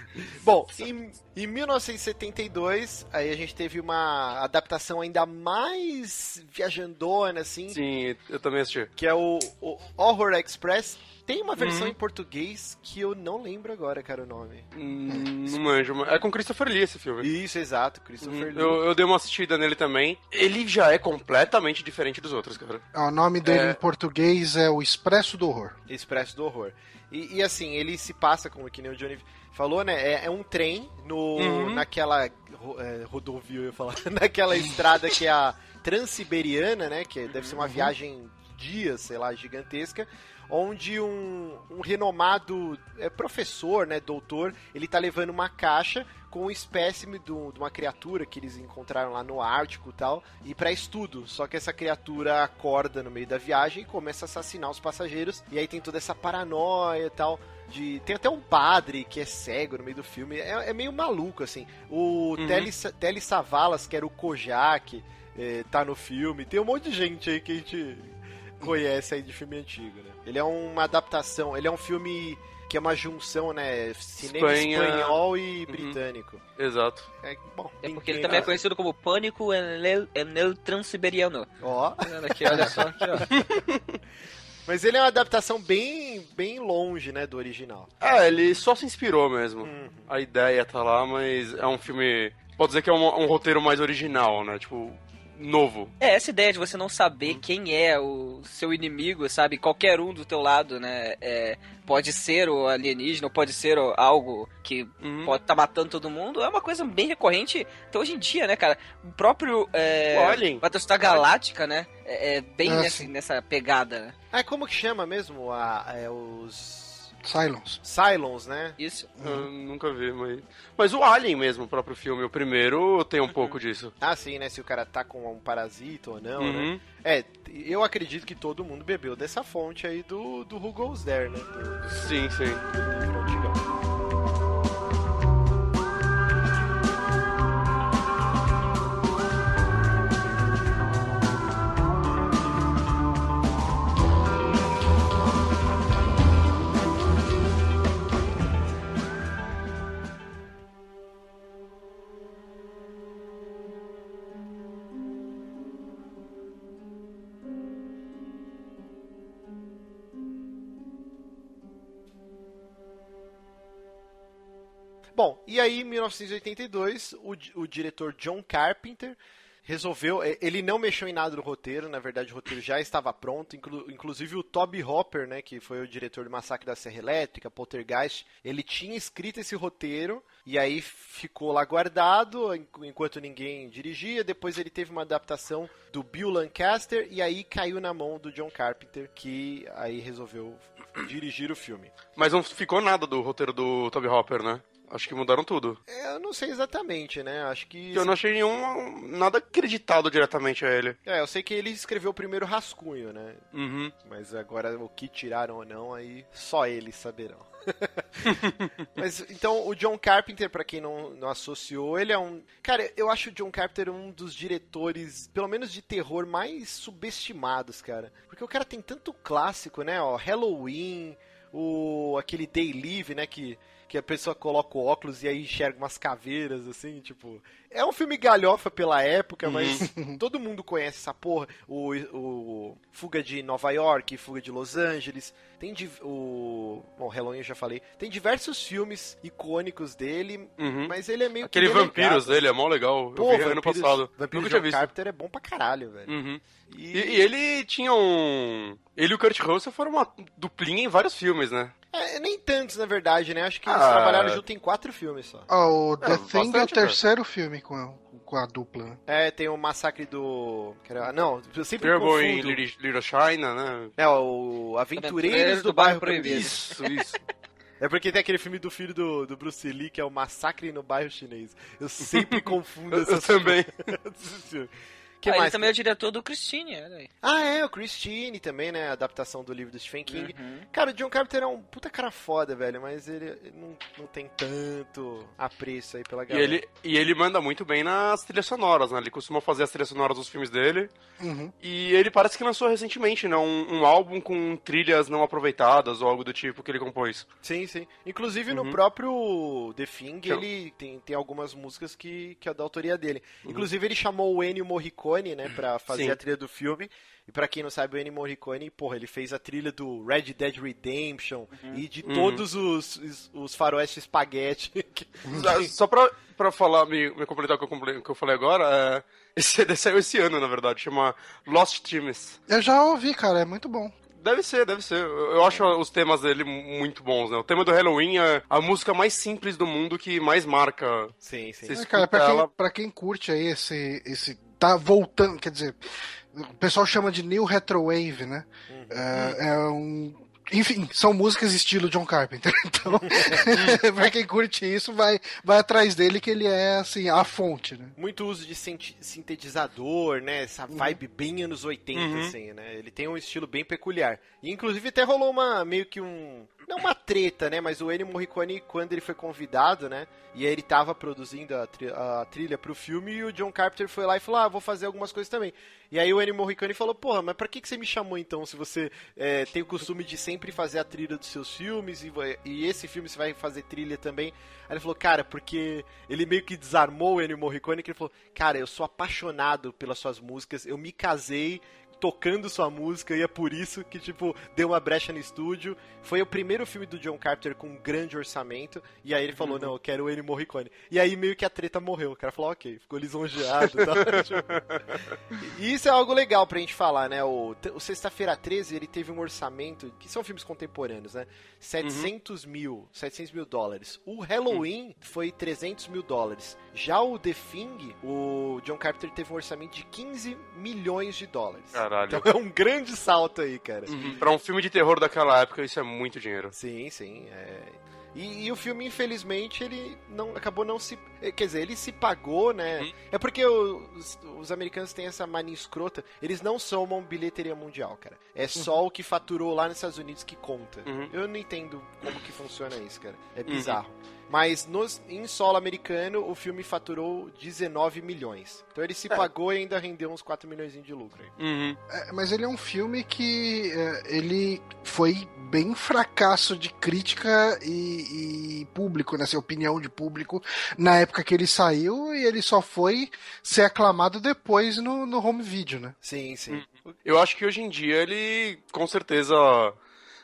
Bom, em, em 1972, aí a gente teve uma adaptação ainda mais viajandona, assim, Sim, eu também assisti. que é o, o Horror Express. Tem uma versão Uhum. em português que eu não lembro agora, cara, o nome. Hum, não manjo, é com Christopher Lee esse filme. Isso, exato, Christopher Uhum. Lee. Eu, eu dei uma assistida nele também. Ele já é completamente diferente dos outros, cara. Ah, O nome dele É. em português é O Expresso do Horror. Expresso do Horror. E, e, assim, ele se passa, como que nem o Johnny falou, né? É, é um trem no, Uhum. naquela ro- é, rodovia, eu ia falar, naquela estrada que é a Transiberiana, né? Que deve ser uma viagem dias, sei lá, gigantesca. Onde um, um renomado é, professor, né, doutor, ele tá levando uma caixa com um espécime de uma criatura que eles encontraram lá no Ártico e tal, e para estudo. Só que essa criatura acorda no meio da viagem e começa a assassinar os passageiros, e aí tem toda essa paranoia e tal. De, tem até um padre que é cego no meio do filme. É, é meio maluco, assim. O Uhum. Telly, Sa- Telly Savalas, que era o Kojak, eh, tá no filme. Tem um monte de gente aí que a gente conhece aí de filme antigo, né? Ele é uma adaptação, ele é um filme que é uma junção, né? Cinema Espanha. espanhol e Uhum. britânico. Exato. É, bom, É porque ele também é conhecido como Pânico en el, Transiberiano. Ó, Olha aqui, olha só. Aqui, ó. mas ele é uma adaptação bem, bem longe, né, do original. É, ele só se inspirou mesmo. Uhum. A ideia tá lá, mas é um filme. Pode dizer que é um, um roteiro mais original, né? Tipo, novo. É, essa ideia de você não saber quem é o seu inimigo, sabe? Qualquer um do teu lado, né? É, pode ser o alienígena, ou pode ser algo que Uhum. pode estar matando todo mundo. É uma coisa bem recorrente até hoje em dia, né, cara? O próprio é, O Alien. Battlestar Galáctica, né? É, é bem Ah, nessa, nessa pegada, né? Ah, como que chama mesmo a, é, os... Silence. Cylons, né? Isso. Eu nunca vi, mas. Mas o Alien mesmo, o próprio filme, o primeiro, tem um pouco disso. Ah, sim, né? Se o cara tá com um parasita ou não, né? Uhum. É, eu acredito que todo mundo bebeu dessa fonte aí do, do Who Goes There, né? Do, do Sim, sim. livro e aí em 1982, o, o diretor John Carpenter resolveu. eh, Ele não mexeu em nada no roteiro, na verdade o roteiro já estava pronto. inclu- inclusive o Toby Hopper, né, que foi o diretor do Massacre da Serra Elétrica, Poltergeist, ele tinha escrito esse roteiro e aí ficou lá guardado en- enquanto ninguém dirigia. Depois ele teve uma adaptação do Bill Lancaster e aí caiu na mão do John Carpenter, que aí resolveu dirigir o filme. Mas não ficou nada do roteiro do Toby Hopper, né? Acho que mudaram tudo. É, Eu não sei exatamente, né? Acho que. Eu não achei nenhum. nada acreditado diretamente a ele. É, eu sei que ele escreveu o primeiro rascunho, né? Uhum. Mas agora o que tiraram ou não, aí só eles saberão. Mas então o John Carpenter, pra quem não, não associou, ele é um. Cara, eu acho o John Carpenter um dos diretores, pelo menos de terror, mais subestimados, cara. Porque o cara tem tanto clássico, né? Ó, Halloween, o aquele Day Live, né? Que, que a pessoa coloca o óculos e aí enxerga umas caveiras, assim, tipo. É um filme galhofa pela época, mas todo mundo conhece essa porra. O, o Fuga de Nova York, Fuga de Los Angeles. Tem o. Bom, Halloween eu já falei. Tem diversos filmes icônicos dele, Uhum. mas ele é meio Aquele que. relegado. Vampiros dele é mó legal. Pô, eu vi ano passado. Vampiros Nunca tinha John visto. Carpenter é bom pra caralho, velho. Uhum. E, E, e ele tinha um. Ele e o Kurt Russell foram uma duplinha em vários filmes, né? É, nem tantos, na verdade, né? Acho que eles Ah. trabalharam junto em quatro filmes só. Ah, o The É, Thing é o terceiro filme com a, com a dupla. né? É, tem o Massacre do. Não, eu sempre Turbo em confundo. Little Little China, né? É, o Aventureiros Aventureiros do, do Bairro Bairro Proibido. Isso, isso. É porque tem aquele filme do filho do, do Bruce Lee, que é o Massacre no Bairro Chinês. Eu sempre confundo Eu, eu essas também. que Ah, ele mais? também é o diretor do Christine, olha aí. Ah, é, o Christine também, né? A adaptação do livro do Stephen King. Uhum. Cara, o John Carpenter é um puta cara foda, velho, mas ele ele não, não tem tanto apreço aí pela E galera. ele, e ele manda muito bem nas trilhas sonoras, né? Ele costuma fazer as trilhas sonoras dos filmes dele. Uhum. E ele parece que lançou recentemente, né? Um, um álbum com trilhas não aproveitadas ou algo do tipo que ele compôs. Sim, sim. Inclusive no Uhum. próprio The Thing, Que eu- ele tem, tem algumas músicas que, que é da autoria dele. Uhum. Inclusive ele chamou o Ennio Morricone, né, pra fazer Sim. a trilha do filme. E pra quem não sabe, o Ennio Morricone, porra, ele fez a trilha do Red Dead Redemption e de Uhum. todos os, os, os faroeste espaguete. que- Só- pra, pra falar, me, me completar o que que eu falei agora, é, esse CD saiu esse ano, na verdade, chama Lost Teams. Eu já ouvi, cara, é muito bom. Deve ser, deve ser. Eu acho os temas dele muito bons, né? O tema do Halloween é a música mais simples do mundo que mais marca. Sim, sim. É, cara, pra quem, ela- pra quem curte aí esse, esse. Tá voltando, quer dizer, o pessoal chama de New Retrowave, né? Uhum. É, é um. Enfim, são músicas estilo John Carpenter. Então, pra quem curte isso, vai, vai atrás dele que ele é, assim, a fonte, né? Muito uso de sinte- sintetizador, né? Essa vibe bem anos 80, Uhum. assim, né? Ele tem um estilo bem peculiar. E inclusive até rolou uma meio que um. Não uma treta, né? Mas o Ennio Morricone, quando ele foi convidado, né? E ele tava produzindo a, tri a trilha pro filme e o John Carpenter foi lá e falou: Ah, vou fazer algumas coisas também. E aí o Ennio Morricone falou: Porra, mas pra que, que você me chamou então? Se você é, tem o costume de sempre fazer a trilha dos seus filmes e, e esse filme você vai fazer trilha também. Aí ele falou: Cara, porque ele meio que desarmou o Ennio Morricone, que ele falou: Cara, eu sou apaixonado pelas suas músicas, eu me casei tocando sua música e é por isso que, tipo, deu uma brecha no estúdio. Foi o primeiro filme do John Carpenter com um grande orçamento, e aí ele falou, não, eu quero o Ennio Morricone. E aí meio que a treta morreu. O cara falou, ok, ficou lisonjeado e tal. e isso é algo legal pra gente falar, né? O, o Sexta-feira 13, ele teve um orçamento, que são filmes contemporâneos, né? 700 uhum. mil, 700 mil dólares. O Halloween uhum. foi 300 mil dólares. Já o The Thing, o John Carpenter teve um orçamento de 15 milhões de dólares. Caralho. Então é um grande salto aí, cara. Uhum. Pra um filme de terror daquela época, isso é muito dinheiro. Sim, sim. É... E, e, o filme, infelizmente, ele não acabou não se. Eh, quer dizer, ele se pagou, né? Uhum. É porque os, os, americanos têm essa mania escrota. Eles não somam bilheteria mundial, cara. É uhum. só uhum. o que faturou lá nos Estados Unidos que conta. Uhum. Eu não entendo como que funciona isso, cara. É uhum. Mas nos, em solo americano, o filme faturou 19 milhões. Então ele se é. pagou e ainda rendeu uns 4 milhões de lucro. Uhum. É, mas ele é um filme que é, ele foi bem fracasso de crítica e, e público, nessa né, opinião de público, na época que ele saiu e ele só foi ser aclamado depois no, no home video, né? Sim, sim. Uhum. Eu acho que hoje em dia ele, com certeza,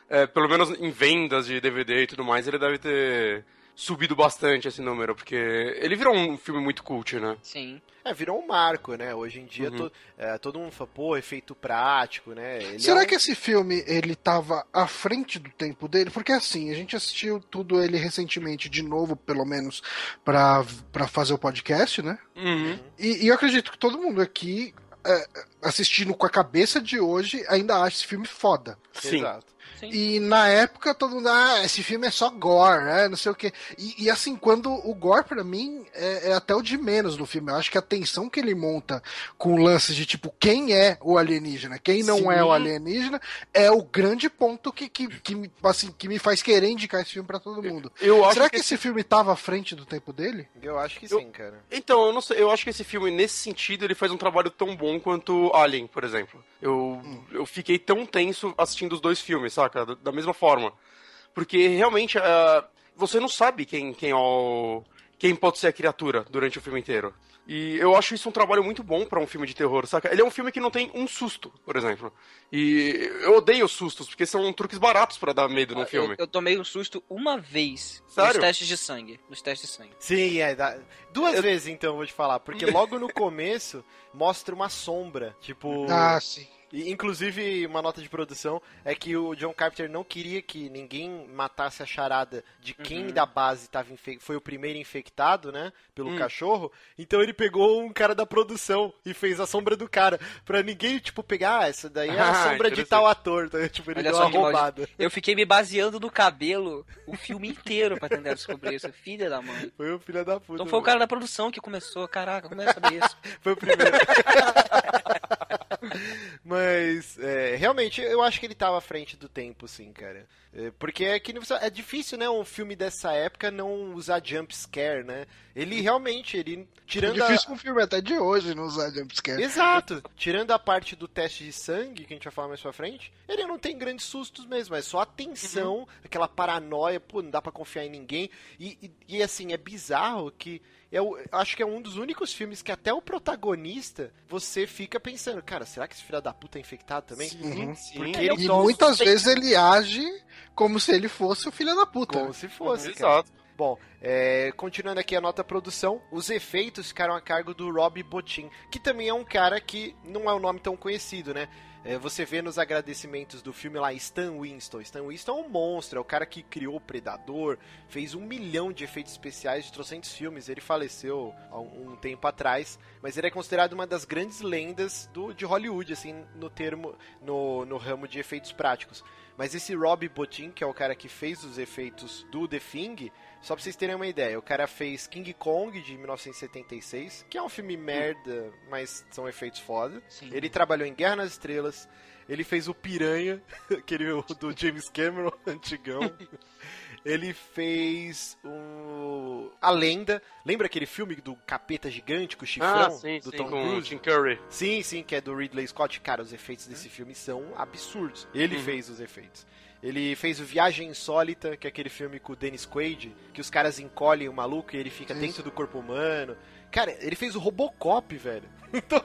é, pelo menos em vendas de DVD e tudo mais, ele deve ter subido bastante esse número, porque ele virou um filme muito cult, né? Sim. É, virou um marco, né? Hoje em dia uhum. to, é, todo mundo fala, pô, efeito prático, né? Ele Será é um... que esse filme, ele tava à frente do tempo dele? Porque assim, a gente assistiu tudo ele recentemente, de novo, pelo menos, pra, pra fazer o podcast, né? Uhum. E, e eu acredito que todo mundo aqui é, assistindo com a cabeça de hoje, ainda acha esse filme foda. Sim. Exato. Sim. E na época todo mundo, ah, esse filme é só gore, né? Não sei o quê. E, e assim, quando o gore, para mim, é, é, até o de menos do filme. Eu acho que a tensão que ele monta com lances de tipo, quem é o alienígena, quem não Sim. é o alienígena, é o grande ponto que, que, que, assim, que me faz querer indicar esse filme para todo mundo. Eu, eu Será que, que, esse filme tava à frente do tempo dele? Eu acho que eu, sim, cara. Então, eu não sei, eu acho que esse filme, nesse sentido, ele faz um trabalho tão bom quanto Alien, por exemplo. Eu, hum. eu fiquei tão tenso assistindo os dois filmes, saca? Da, mesma forma. Porque realmente uh, você não sabe quem, quem, é o, quem pode ser a criatura durante o filme inteiro. E eu acho isso um trabalho muito bom para um filme de terror, saca? Ele é um filme que não tem um susto, por exemplo. E eu odeio sustos, porque são truques baratos para dar medo no ah, filme. Eu, eu, tomei um susto uma vez Sério? nos testes de sangue. Nos testes de sangue. Sim, é. Duas eu... vezes então, vou te falar. Porque logo no começo mostra uma sombra. Tipo. Ah, sim. E, inclusive, uma nota de produção é que o John Carpenter não queria que ninguém matasse a charada de quem uhum. da base tava foi o primeiro infectado, né? Pelo uhum. cachorro. Então ele pegou um cara da produção e fez a sombra do cara. Pra ninguém, tipo, pegar, ah, essa daí é a ah, sombra de tal ator. Tá? Tipo, ele Olha deu uma roubada. Eu fiquei me baseando no cabelo o filme inteiro pra tentar descobrir isso. Filha da mãe. Foi o filho da puta. Então foi o cara da produção que começou. Caraca, como é que isso? foi o primeiro. Mas, é, realmente, eu acho que ele tava à frente do tempo, sim, cara. É, porque é que é difícil, né, um filme dessa época não usar jump scare, né? Ele realmente, ele tirando é difícil a... um filme até de hoje não usar jump scare. Exato. tirando a parte do teste de sangue que a gente vai falar mais pra frente, ele não tem grandes sustos mesmo, é só a tensão, uhum. aquela paranoia, pô, não dá para confiar em ninguém. E, e, e assim, é bizarro que eu acho que é um dos únicos filmes que até o protagonista você fica pensando, cara, será que esse filho da puta é infectado também? Sim, sim. Porque ele e muitas vezes ele age como se ele fosse o filho da puta. Como se fosse. Exato. Bom, é, continuando aqui a nota produção, os efeitos ficaram a cargo do Rob Bottin, que também é um cara que não é um nome tão conhecido, né? É, você vê nos agradecimentos do filme lá Stan Winston. Stan Winston é um monstro, é o cara que criou o Predador, fez um milhão de efeitos especiais de trocentos filmes. Ele faleceu há um, tempo atrás, mas ele é considerado uma das grandes lendas do, de Hollywood, assim, no termo, no, no ramo de efeitos práticos. Mas esse Rob Bottin, que é o cara que fez os efeitos do The Thing, só pra vocês terem uma ideia, o cara fez King Kong de 1976, que é um filme merda, mas são efeitos foda. Sim. Ele trabalhou em Guerra nas Estrelas, ele fez o Piranha, aquele do James Cameron, antigão. Ele fez o... A Lenda. Lembra aquele filme do capeta gigante com o chifrão? Ah, sim, do sim, Tom com Cruise? Tim Curry. Sim, sim, que é do Ridley Scott. Cara, os efeitos desse filme são absurdos. Ele uhum. fez os efeitos. Ele fez o Viagem Insólita, que é aquele filme com o Dennis Quaid, que os caras encolhem o maluco e ele fica Isso. dentro do corpo humano. Cara, ele fez o Robocop, velho. Então.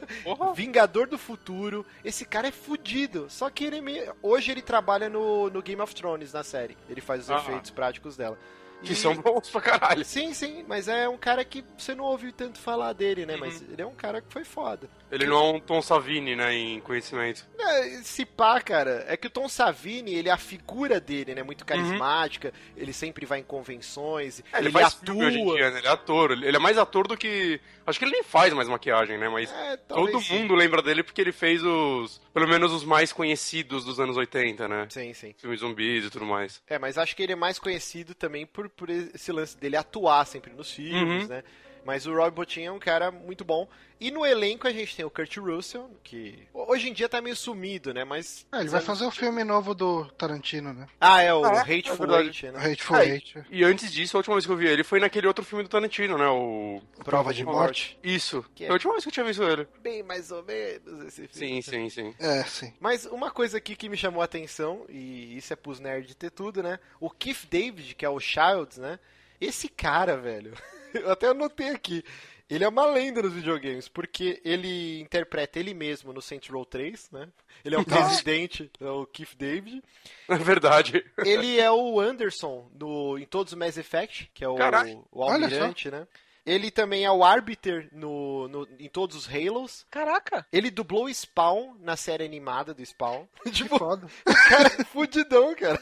Vingador do Futuro. Esse cara é fudido. Só que ele meio... hoje ele trabalha no, no Game of Thrones na série. Ele faz os Ah. efeitos práticos dela. Que E- são bons pra caralho. Sim, sim, mas é um cara que você não ouviu tanto falar dele, né? Mas Uhum. ele é um cara que foi foda. Ele não é um Tom Savini, né, em conhecimento. É, se pá, cara, é que o Tom Savini, ele é a figura dele, né? Muito carismática, ele sempre vai em convenções, É, ele, ele, faz atua. dia, né? Ele é ator. Ele é mais ator do que... Acho que ele nem faz mais maquiagem, né? Mas É, todo sim. mundo lembra dele porque ele fez os... Pelo menos os mais conhecidos dos anos 80, né? Sim, sim. Filmes zumbis e tudo mais. É, mas acho que ele é mais conhecido também por, por esse lance dele atuar sempre nos filmes, Uhum. né? Mas o Roy Bottin é um cara muito bom. E no elenco a gente tem o Kurt Russell, que hoje em dia tá meio sumido, né? Mas. Ah, ele vai fazer o filme novo do Tarantino, né? Ah, é o Ah, é? Hateful É. Eight, né? Hateful Ah, Eight. E antes disso, a última vez que eu vi ele foi naquele outro filme do Tarantino, né? O... Prova de Morte. Isso. Que é- a última vez que eu tinha visto ele. Bem mais ou menos esse filme. Sim, sim, sim. É, sim. Mas uma coisa aqui que me chamou a atenção, e isso é pros nerds ter tudo, né? O Keith David, que é o Childs, né? Esse cara, velho, eu até anotei aqui. Ele é uma lenda nos videogames, porque ele interpreta ele mesmo no Saints Row 3, né? Ele é o presidente, é o Keith David. É verdade. Ele é o Anderson no, em todos os Mass Effect, que é o, Caralho. o almirante, né? Ele também é o Arbiter no, no- em todos os Halos. Caraca. Ele dublou o Spawn na série animada do Spawn. Que tipo, foda. cara, é fudidão, cara.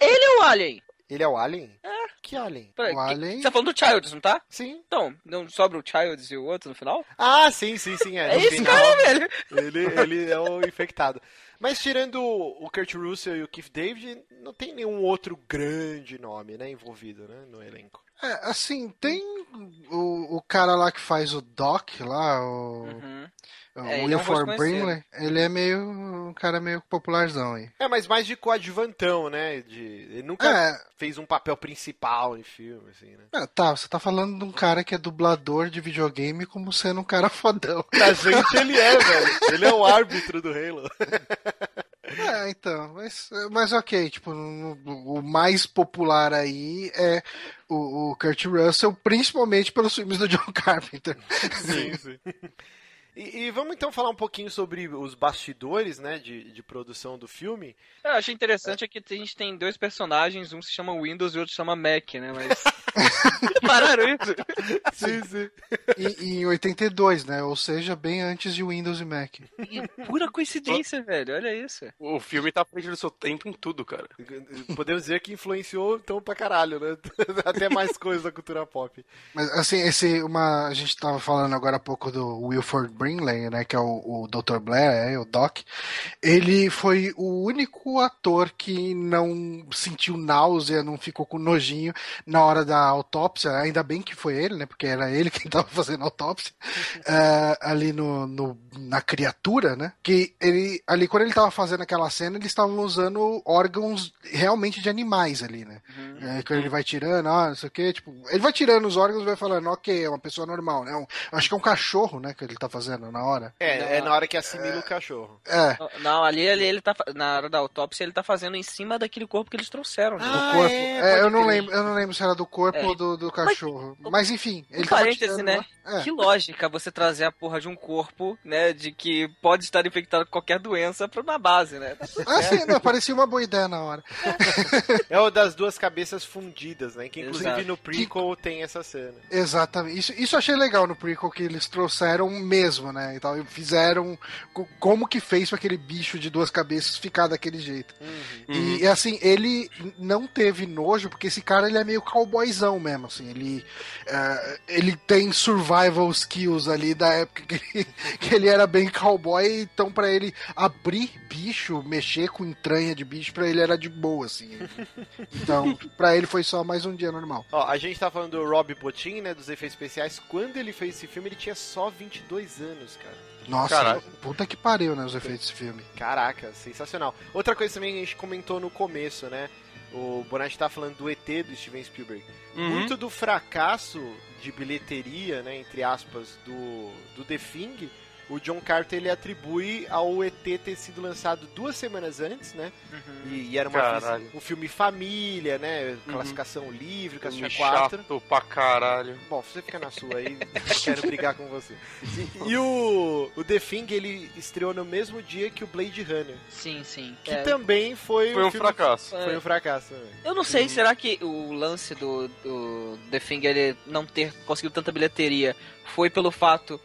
Ele é o Alien. Ele é o Alien? Que Alien? Peraí, O que- Alien- Você tá falando do Childs, não tá? Sim. Então, não sobra o Childs e o outro no final? Ah, sim, sim, sim. É, É esse final, cara, velho. Ele, ele é o infectado. Mas tirando o Kurt Russell e o Keith David, não tem nenhum outro grande nome, né, envolvido, né, no elenco. É, assim, tem o, o cara lá que faz o Doc lá, o, Uhum. O É, ele é rosto Wilford Brimley. Ele é meio um cara meio popularzão aí. É, mas mais de coadjuvantão, né, de... Ele nunca É, fez um papel principal em filme, assim, né. é, tá, você tá falando de um cara que é dublador de videogame como sendo um cara fodão. Pra gente ele é, velho. Ele é o árbitro do Halo. É, então, mas, mas ok, tipo, o mais popular aí é o, o Kurt Russell, principalmente pelos filmes do John Carpenter. Sim, sim. E, e vamos então falar um pouquinho sobre os bastidores, né, de, de produção do filme. Eu achei interessante é que a gente tem dois personagens, um se chama Windows e o outro se chama Mac, né? Mas. Pararam isso? Sim, sim. E, em 82, né? Ou seja, bem antes de Windows e Mac. E pura coincidência, velho. Olha isso. O filme tá à frente do seu tempo em tudo, cara. Podemos dizer que influenciou então pra caralho, né? Até mais coisas da cultura pop. Mas assim, esse uma a gente tava falando agora há pouco do Wilford Brimley, né, que é o, o Dr. Blair, é, o Doc. Ele foi o único ator que não sentiu náusea, não ficou com nojinho na hora da autópsia. Ainda bem que foi ele, né, porque era ele quem tava fazendo a autópsia é, ali no, no- na criatura, né? Que ele ali quando ele tava fazendo aquela cena, eles estavam usando órgãos realmente de animais ali, né? É, quando ele vai tirando, ah, não sei o que, tipo, ele vai tirando os órgãos e vai falando, ok, é uma pessoa normal, né? Um- acho que é um cachorro, né, que ele tá fazendo na hora. É, é na hora que assimila o cachorro. É, Não, ali, ali ele tá. Na hora da autópsia, ele tá fazendo em cima daquele corpo que eles trouxeram. né? Ah, do corpo. é, É, eu não lembro, eu não lembro se era do corpo É. ou do, do cachorro. Mas, enfim, ele Um parêntese, né? lá. É. Que lógica você trazer a porra de um corpo, né? De que pode estar infectado com qualquer doença pra uma base, né? Tá Ah, certo. sim, não, parecia uma boa ideia na hora. É o das duas cabeças fundidas, né? Que inclusive Exato. no prequel tem essa cena. Exatamente. Isso, isso eu achei legal no prequel que eles trouxeram mesmo, né? E tal, e fizeram co- como que fez pra aquele bicho de duas cabeças ficar daquele jeito. E assim, ele não teve nojo, porque esse cara ele é meio cowboyzão mesmo, assim. Ele, eh, ele tem survival skills ali da época que ele, que ele era bem cowboy, então pra ele abrir bicho, mexer com entranha de bicho, pra ele era de boa, assim. Então, pra ele foi só mais um dia normal. Ó, a gente tá falando do Rob Bottin, né? Dos efeitos especiais. Quando ele fez esse filme, ele tinha só 22 anos, cara. Nossa, Caralho. puta que pariu, né, os efeitos desse filme. Caraca, sensacional. Outra coisa também que a gente comentou no começo, né? O Bonatti tá falando do ET do Steven Spielberg. Uhum. Muito do fracasso de bilheteria, né, entre aspas, do, do The Thing o John Carter ele atribui ao ET ter sido lançado duas semanas antes, né? Uhum. E, e era uma um filme família, né? Classificação livre, classificação Filme 4. chato pra caralho. Bom, você fica na sua aí, não quero brigar com você. E, e o, o The Thing, ele estreou no mesmo dia que o Blade Runner, Sim, sim. que É, também foi, Foi um filme- fracasso. Foi um fracasso também. Eu não sei, será que o lance do, do The Thing ele não ter conseguido tanta bilheteria foi pelo fato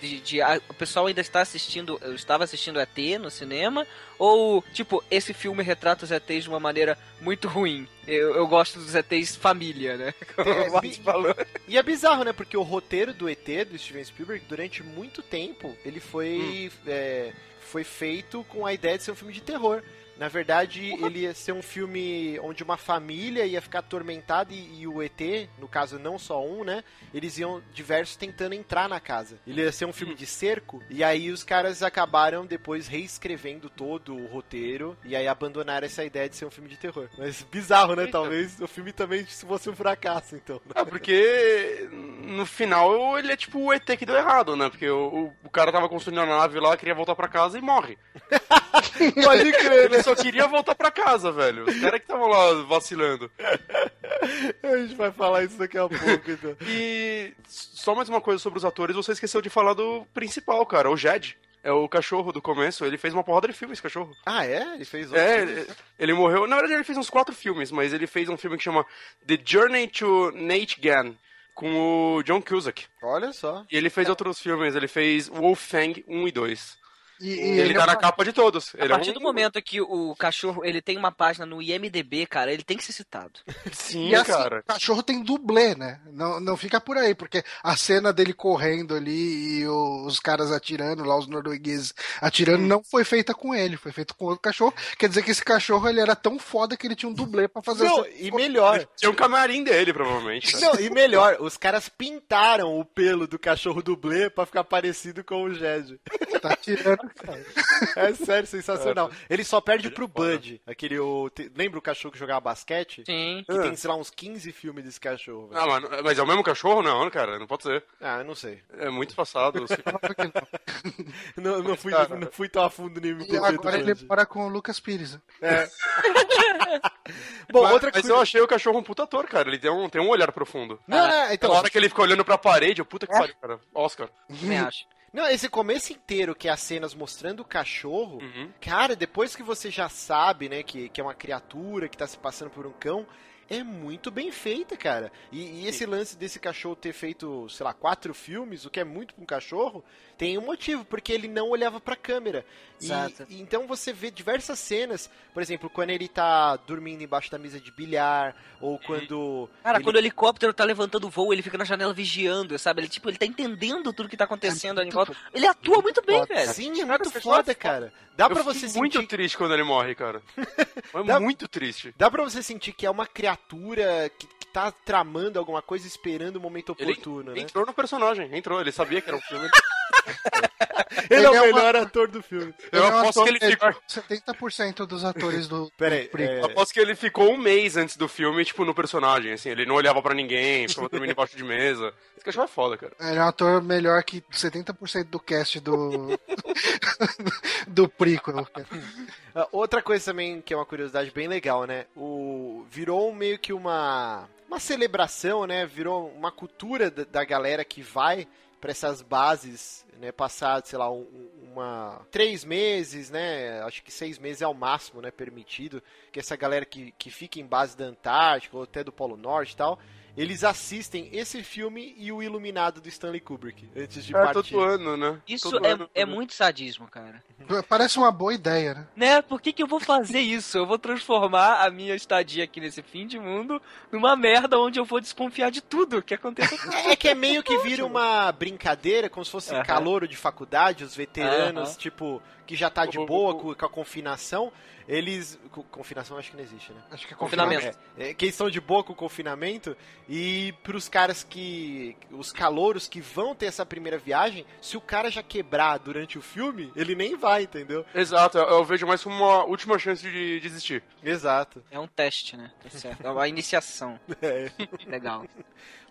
de, de a- o pessoal ainda está assistindo, eu estava assistindo ET no cinema, ou, tipo, esse filme retrata os ETs de uma maneira muito ruim? Eu, eu gosto dos ETs família, né? Como É, o bi- falou. E é bizarro, né? Porque o roteiro do ET, do Steven Spielberg, durante muito tempo, ele foi, é, foi feito com a ideia de ser um filme de terror. Na verdade, ele ia ser um filme onde uma família ia ficar atormentada e, e o ET, no caso não só um, né? Eles iam diversos tentando entrar na casa. Ele ia ser um filme de cerco, e aí os caras acabaram depois reescrevendo todo o roteiro, e aí abandonaram essa ideia de ser um filme de terror. Mas bizarro, né? Eita. Talvez o filme também fosse um fracasso, então. É, porque no final ele é tipo o ET que deu errado, né? Porque o, o, cara tava construindo a nave lá, queria voltar pra casa e morre. Pode crer, Ele só queria voltar pra casa, velho. Os caras que estavam lá vacilando. A gente vai falar isso daqui a pouco, então. E só mais uma coisa sobre os atores, você esqueceu de falar do principal, cara, o Jed. É o cachorro do começo, ele fez uma porrada de filme, esse cachorro. Ah, é? Ele fez outros É, filmes? ele, ele morreu. Na verdade, ele fez uns quatro filmes, mas ele fez um filme que chama The Journey to Nate com o John Cusack. Olha só. E ele fez outros filmes, ele fez Wolfgang 1 e 2. E, e ele, ele tá é na uma- capa de todos. A Ele é partir um- do momento que o cachorro ele tem uma página no IMDB, cara, ele tem que ser citado. Sim, E assim, cara. o cachorro tem dublê, né? Não, não fica por aí, porque a cena dele correndo ali e o- os caras atirando lá, os noruegueses atirando, não foi feita com ele, foi feita com outro cachorro. Quer dizer que esse cachorro ele era tão foda que ele tinha um dublê pra fazer Não, essa- e melhor. Tinha um camarim dele, provavelmente. né? Não, e melhor, os caras pintaram o pelo do cachorro dublê pra ficar parecido com o Jed. Tá cara. É sério, sensacional. Ele só perde pro Bud, aquele. O, te- lembra o cachorro que jogava basquete? Sim. Que tem, sei lá, uns 15 filmes desse cachorro. velho. Ah, mano, mas é o mesmo cachorro? Não, cara, não pode ser. Ah, eu não sei. É muito passado. assim. Não, não, fui, Cara. não fui tão a fundo no E IMDb do agora ele com o Lucas Pires. né? É. Bom, mas, outra mas coisa. eu achei o cachorro um puta ator, cara. Ele tem um, tem um olhar profundo. Não, não, então. Aquela hora que ele fica olhando pra parede, eu puta que pariu, cara. Oscar. Também acho. Não, esse começo inteiro, que é as cenas mostrando o cachorro, Uhum. cara, depois que você já sabe, né, que, que é uma criatura que tá se passando por um cão, é muito bem feita, cara. E, e esse lance desse cachorro ter feito, sei lá, quatro filmes, o que é muito pra um cachorro, tem um motivo, porque ele não olhava pra câmera. E- Exato. E, então você vê diversas cenas, por exemplo, quando ele tá dormindo embaixo da mesa de bilhar, ou quando. Cara, ele- quando o helicóptero tá levantando voo, ele fica na janela vigiando, sabe? Ele, tipo, ele tá entendendo tudo que tá acontecendo ali em volta. Ele atua muito bem, foda. velho. Sim, é Cara, muito esse foda, é cara. Dá eu pra você sentir. muito triste quando ele morre, cara. É Dá- muito triste. Dá pra você sentir que é uma criatura que tá tramando alguma coisa esperando o momento Ele oportuno, né? Entrou no personagem, entrou. Ele sabia que era um filme. Ele é o Ele é uma- melhor ator do filme. Eu Ele é um aposto que ele ficou. melhor que 70% dos atores do. Pera aí, do é- Eu aposto que ele ficou um mês antes do filme, tipo, no personagem, assim. Ele não olhava pra ninguém, ficava dormindo embaixo de mesa. Esse cachorro é foda, cara. Ele é um ator melhor que 70% do cast do. do Prico. Ah, Outra coisa também que é uma curiosidade bem legal, né? O virou meio que uma uma celebração, né? Virou uma cultura da, galera que vai pra essas bases, né? Passar, sei lá, um- um- uma três meses, né? Acho que seis meses é o máximo, né? Permitido que essa galera que, que fica em base da Antártica ou até do Polo Norte e tal, eles assistem esse filme e o Iluminado do Stanley Kubrick antes de É partir. todo ano, né? Isso Todo é, ano, é muito sadismo, cara. Parece uma boa ideia, né? Né? Por que, que eu vou fazer isso? Eu vou transformar a minha estadia aqui nesse fim de mundo numa merda onde eu vou desconfiar de tudo que acontece. É que é meio que vira uma brincadeira, como se fosse Aham. calouro de faculdade, os veteranos, tipo, que já tá de boa com, com a confinação, eles. co- Confinação acho que não existe, né? Acho que é Confinamento. É, é, que eles estão de boa com o confinamento, e pros caras que. Os calouros que vão ter essa primeira viagem, se o cara já quebrar durante o filme, ele nem vai, entendeu? Exato, eu, eu vejo mais como uma última chance de desistir. Exato. É um teste, né? Tá certo. É uma iniciação. É. Legal.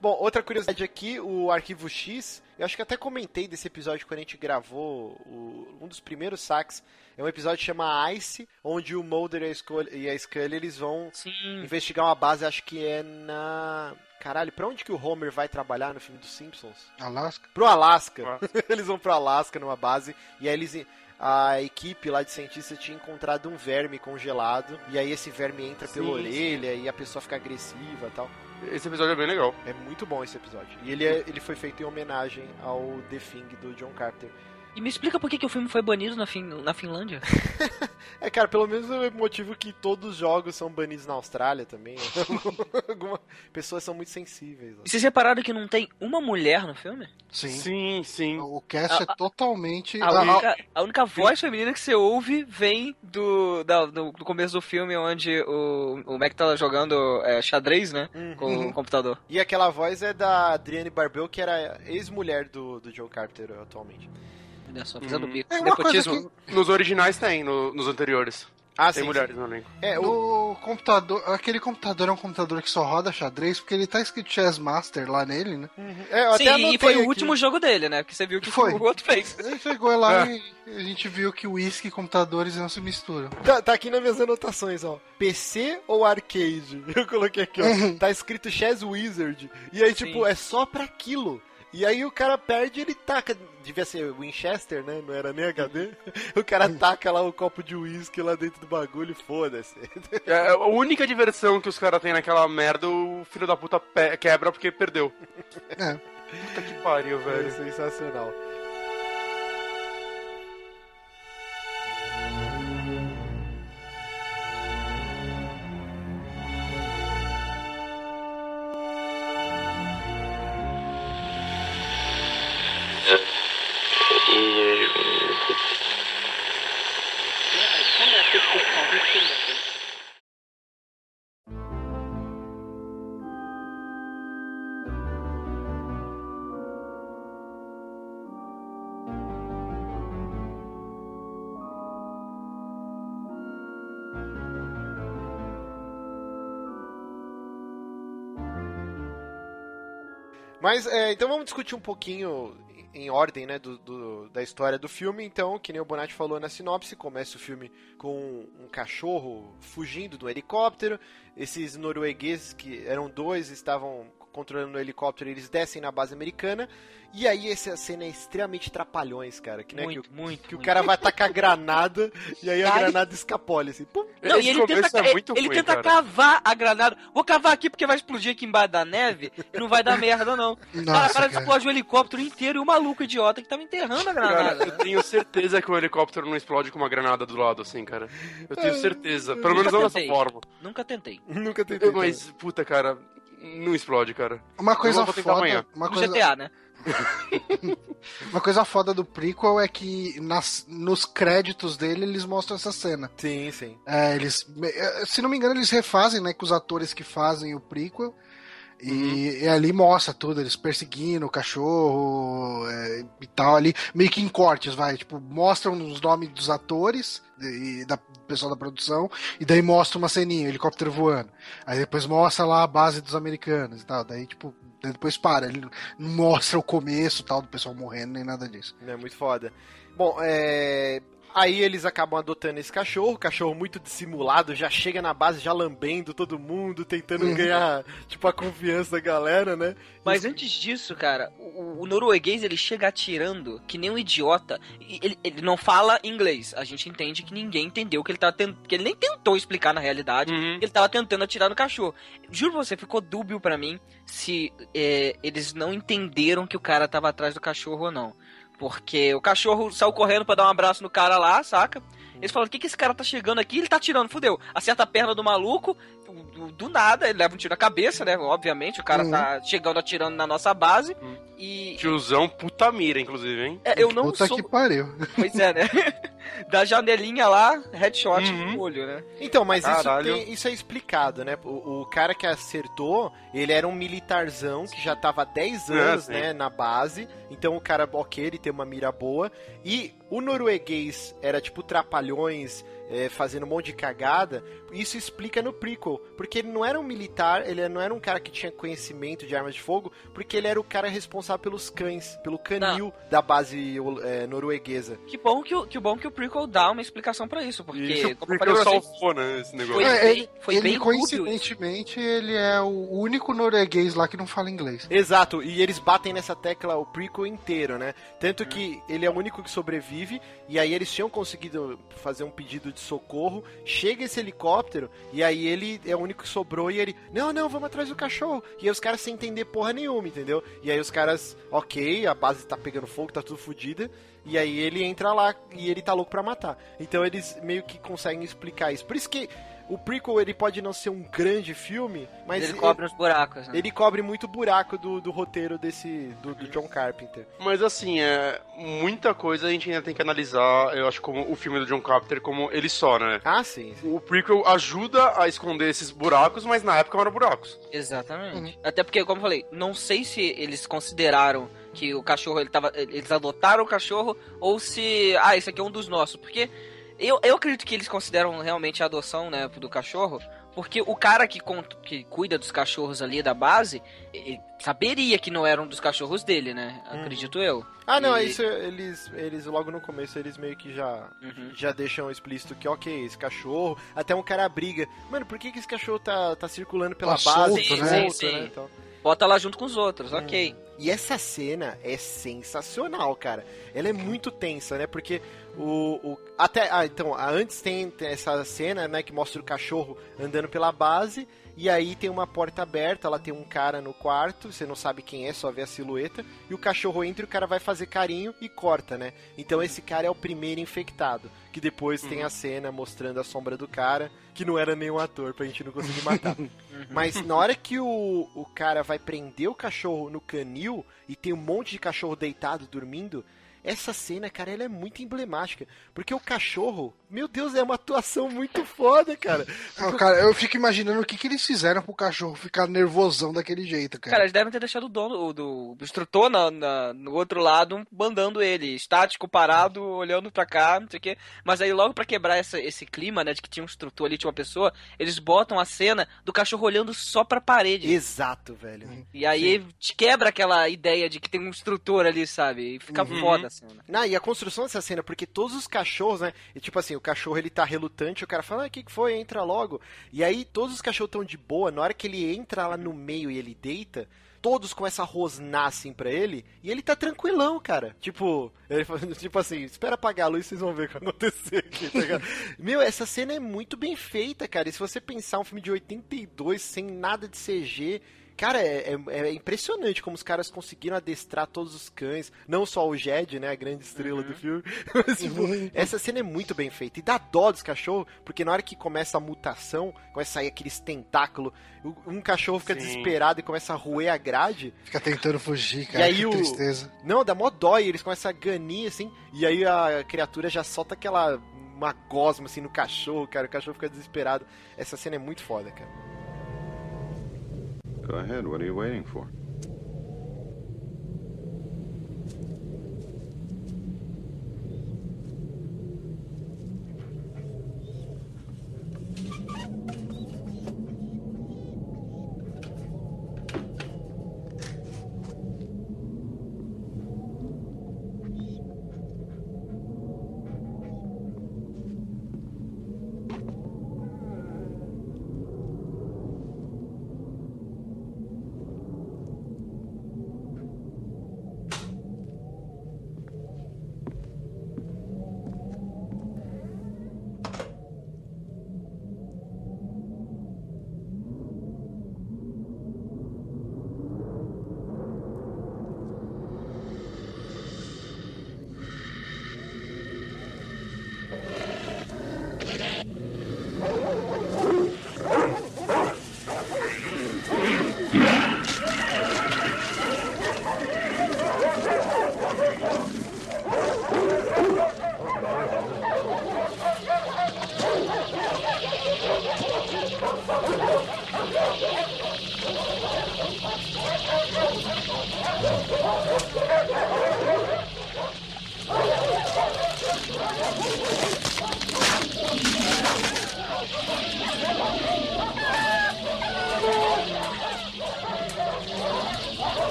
Bom, outra curiosidade aqui, o Arquivo X, Eu acho que até comentei desse episódio quando a gente gravou o- um dos primeiros saques. É um episódio que chama Ice, onde o Mulder e a Scully, e a Scully eles vão Sim. investigar uma base, acho que é na. Caralho, pra onde que o Homer vai trabalhar no filme dos Simpsons? Alasca. Pro Alasca. Ah. eles vão pro Alasca numa base e aí eles a equipe lá de cientistas tinha encontrado um verme congelado e aí esse verme entra pela Sim, orelha e a pessoa fica agressiva, e tal. Esse episódio é bem legal. É muito bom esse episódio. E ele, é- ele foi feito em homenagem ao The Thing do John Carter. E me explica por que, que o filme foi banido na, fin na Finlândia. É, cara, pelo menos é o motivo que todos os jogos são banidos na Austrália também. Algumas pessoas são muito sensíveis. ó. E vocês repararam que não tem uma mulher no filme? Sim. Sim, sim. O cast é totalmente. A Ah, única, a única voz feminina que você ouve vem do, da- do, do começo do filme, onde o, o Mac tá jogando é, xadrez, né? Com Uhum. o computador. E aquela voz é da Adrienne Barbeau, que era ex-mulher do, do John Carter atualmente. Olha só, pisando Hum. bico. É uma coisa Nepotismo. Nos originais tem, no- nos anteriores. Ah, Tem sim, mulheres no elenco. sim. É, o, No computador, aquele computador é um computador que só roda xadrez, porque ele tá escrito Chess Master lá nele, né? é, eu até Sim, anotei e foi aqui. o último jogo dele, né? Porque você viu que Foi. o outro fez. Ele chegou lá É. e a gente viu que whisky e computadores não se misturam. Tá, tá aqui nas minhas anotações, ó. PC ou arcade? Eu coloquei aqui, ó. Uhum. Tá escrito Chess Wizard. E aí, tipo, Sim. é só pra aquilo. E aí o cara perde e ele taca. Devia ser Winchester, né? Não era nem HD. O cara taca lá o copo de uísque lá dentro do bagulho e foda-se. É, a única diversão que os caras têm naquela merda, o filho da puta quebra porque perdeu. É. Puta que pariu, É velho. sensacional. Mas, é, então vamos discutir um pouquinho em ordem, né, do, do- da história do filme. Então, que nem o Bonatti falou na sinopse, começa o filme com um cachorro fugindo do helicóptero. Esses noruegueses, que eram dois, estavam controlando o helicóptero, eles descem na base americana. E aí essa cena é extremamente trapalhões, cara. Que, né, que, Muito, o- muito. que o cara vai atacar granada e aí a Ai. granada escapole, assim. Pum. Não, Esse e ele tenta, é ele- muito ele ruim, tenta cara. cavar a granada. Vou cavar aqui porque vai explodir aqui embaixo da neve e não vai dar merda, não. cara, Nossa, cara cara. explode o helicóptero inteiro e o maluco idiota que tava enterrando a Cara, granada. eu tenho certeza que o helicóptero não explode com uma granada do lado, assim, cara. Eu tenho certeza. Pelo menos não dessa forma. Nunca tentei. Nunca tentei. Mas, puta, cara, não explode, cara. Uma coisa foda. amanhã. Uma No coisa, GTA, né? uma coisa foda do prequel é que nas, nos créditos dele eles mostram essa cena. Sim, sim. É, eles, eh, se não me engano, eles refazem, né, com os atores que fazem o prequel. E, e ali mostra tudo, eles perseguindo o cachorro é, e tal ali, meio que em cortes, vai, tipo, mostram os nomes dos atores e da do pessoal da produção, e daí mostra uma ceninha, o helicóptero voando. Aí depois mostra lá a base dos americanos e tal, daí tipo, daí depois para, ele não mostra o começo tal do pessoal morrendo nem nada disso. É muito foda. Bom, é. Aí eles acabam adotando esse cachorro, cachorro muito dissimulado, já chega na base já lambendo todo mundo, tentando Uhum. ganhar, tipo, a confiança da galera, né? Mas antes disso, cara, o, o norueguês ele chega atirando que nem um idiota. Ele, ele não fala inglês. A gente entende que ninguém entendeu que ele tava tentando. Que ele nem tentou explicar na realidade. Uhum. Ele tava tentando atirar no cachorro. Juro pra você, ficou dúbio pra mim se é, eles não entenderam que o cara tava atrás do cachorro ou não. Porque o cachorro saiu correndo pra dar um abraço no cara lá, saca? Eles falaram, o que, que esse cara tá chegando aqui? Ele tá atirando, fudeu. Acerta a perna do maluco, do, do nada, ele leva um tiro na cabeça, né? Obviamente, o cara Uhum. tá chegando atirando na nossa base. Uhum. E Tiozão, puta mira, inclusive, hein? é, eu não Puta sou... que pariu. Pois é, né? da janelinha lá, headshot Uhum. no olho, né? Então, mas isso, tem- isso é explicado, né? O, o cara que acertou, ele era um militarzão que já tava há 10 É, anos, sim. né, na base. Então o cara, ok, ele tem uma mira boa. E o norueguês era tipo trapalhões, é, fazendo um monte de cagada, isso explica no prequel, porque ele não era um militar, ele não era um cara que tinha conhecimento de armas de fogo, porque ele era o cara responsável pelos cães, pelo canil não. da base é, norueguesa. Que bom que o que bom que o prequel dá uma explicação para isso, porque isso, o prequel salvou, né, esse negócio. Foi, é, ele, foi ele, bem coincidentemente ele é o único norueguês lá que não fala inglês. Exato, e eles batem nessa tecla o prequel inteiro, né? Tanto que ele é o único que sobrevive e aí eles tinham conseguido fazer um pedido de socorro, chega esse helicóptero e aí ele é o único que sobrou e ele, não, não, vamos atrás do cachorro. E aí os caras sem entender porra nenhuma, entendeu? E aí os caras, ok, a base tá pegando fogo, tá tudo fodida. E aí ele entra lá e ele tá louco pra matar. Então eles meio que conseguem explicar isso. Por isso que o prequel ele pode não ser um grande filme, mas ele cobre os buracos. Né? Ele cobre muito buraco do, do roteiro desse do, do, John Carpenter. Mas assim, é muita coisa a gente ainda tem que analisar. Eu acho como o filme do John Carpenter como ele só, né? Ah, sim. sim. O prequel ajuda a esconder esses buracos, mas na época eram buracos. Exatamente. Uhum. Até porque, como eu falei, não sei se eles consideraram que o cachorro ele tava, eles adotaram o cachorro ou se ah, esse aqui é um dos nossos, porque eu, eu acredito que eles consideram realmente a adoção, né, do cachorro, porque o cara que, que cuida dos cachorros ali da base, saberia que não era um dos cachorros dele, né? Hum. Acredito eu. Ah, não, e... isso eles, eles logo no começo eles meio que já, uhum. já deixam explícito que, ok, esse cachorro, até um cara briga. Mano, por que, que esse cachorro tá, tá circulando pela tá base? Solto, né? Sim, sim. né? Então... Bota lá junto com os outros, hum. ok. E essa cena é sensacional, cara. Ela é muito tensa, né? Porque o, o, até ah, então antes tem, tem, essa cena né que mostra o cachorro andando pela base e aí tem uma porta aberta lá tem um cara no quarto você não sabe quem é só vê a silhueta e o cachorro entra e o cara vai fazer carinho e corta né então esse cara é o primeiro infectado que depois uhum. tem a cena mostrando a sombra do cara que não era nenhum ator pra gente não conseguir matar uhum. mas na hora que o, o cara vai prender o cachorro no canil e tem um monte de cachorro deitado dormindo essa cena, cara, ela é muito emblemática. Porque o cachorro, meu Deus, é uma atuação muito foda, cara. Não, cara, eu fico imaginando o que, que eles fizeram pro cachorro ficar nervosão daquele jeito, cara. Cara, eles devem ter deixado o dono, do, do instrutor na, na, no outro lado, mandando ele, estático, parado, olhando pra cá, não sei o quê. Mas aí, logo pra quebrar essa, esse clima, né, de que tinha um instrutor ali, tinha uma pessoa, eles botam a cena do cachorro olhando só pra parede. Exato, velho. E aí Sim. te quebra aquela ideia de que tem um instrutor ali, sabe? E fica uhum. foda cena. Não, e a construção dessa cena, porque todos os cachorros, né? E tipo assim, o cachorro ele tá relutante, o cara fala, ah, o que, que foi? Entra logo. E aí todos os cachorros estão de boa, na hora que ele entra lá no meio e ele deita, todos começam a rosnar assim pra ele, e ele tá tranquilão, cara. Tipo, ele, tipo assim, espera apagar a luz e vocês vão ver o que vai acontecer aqui, tá Meu, essa cena é muito bem feita, cara. E se você pensar um filme de 82 sem nada de CG, Cara, é, é, é, impressionante como os caras conseguiram adestrar todos os cães, não só o Jed, né, a grande estrela uhum. do filme. Mas, tipo, uhum. essa cena é muito bem feita. E dá dó dos cachorros, porque na hora que começa a mutação, começa a sair aqueles tentáculos, um cachorro fica Sim. desesperado e começa a roer a grade. Fica tentando fugir, cara, e aí que o... tristeza. Não, dá mó dó e eles começam a ganir, assim, e aí a criatura já solta aquela uma gosma, assim, no cachorro, cara, o cachorro fica desesperado. Essa cena é muito foda, cara. Go ahead. What are you waiting for?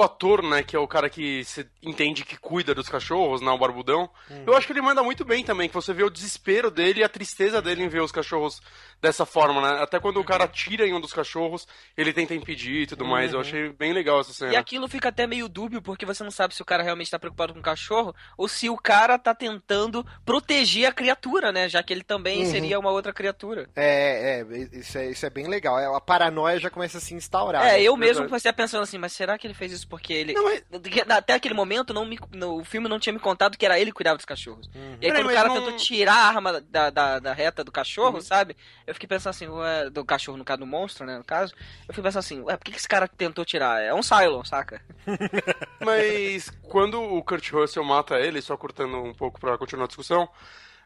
Allah ator, né, que é o cara que se entende que cuida dos cachorros, não o barbudão, Uhum. eu acho que ele manda muito bem também, que você vê o desespero dele e a tristeza dele em ver os cachorros dessa forma, né? Até quando o cara Uhum. tira em um dos cachorros, ele tenta impedir e tudo mais. Eu achei bem legal essa cena. E aquilo fica até meio dúbio, porque você não sabe se o cara realmente tá preocupado com o cachorro ou se o cara tá tentando proteger a criatura, né? Já que ele também Uhum. seria uma outra criatura. É, é, isso é, isso é bem legal. É, A paranoia já começa a se instaurar. É, né? eu mesmo comecei a pensando assim, mas será que ele fez isso porque ele. Não, mas- Porque Até aquele momento, não me... no- o filme não tinha me contado que era ele que cuidava dos cachorros. Uhum. E aí, Peraí, quando o cara não- tentou tirar a arma da, da, da reta do cachorro, Uhum. sabe? Eu fiquei pensando assim, ué, do cachorro, no caso, do monstro, né? No caso, eu fiquei pensando assim, ué, por que, que esse cara tentou tirar? É um Cylon, saca? Mas quando o Kurt Russell mata ele, só cortando um pouco pra continuar a discussão,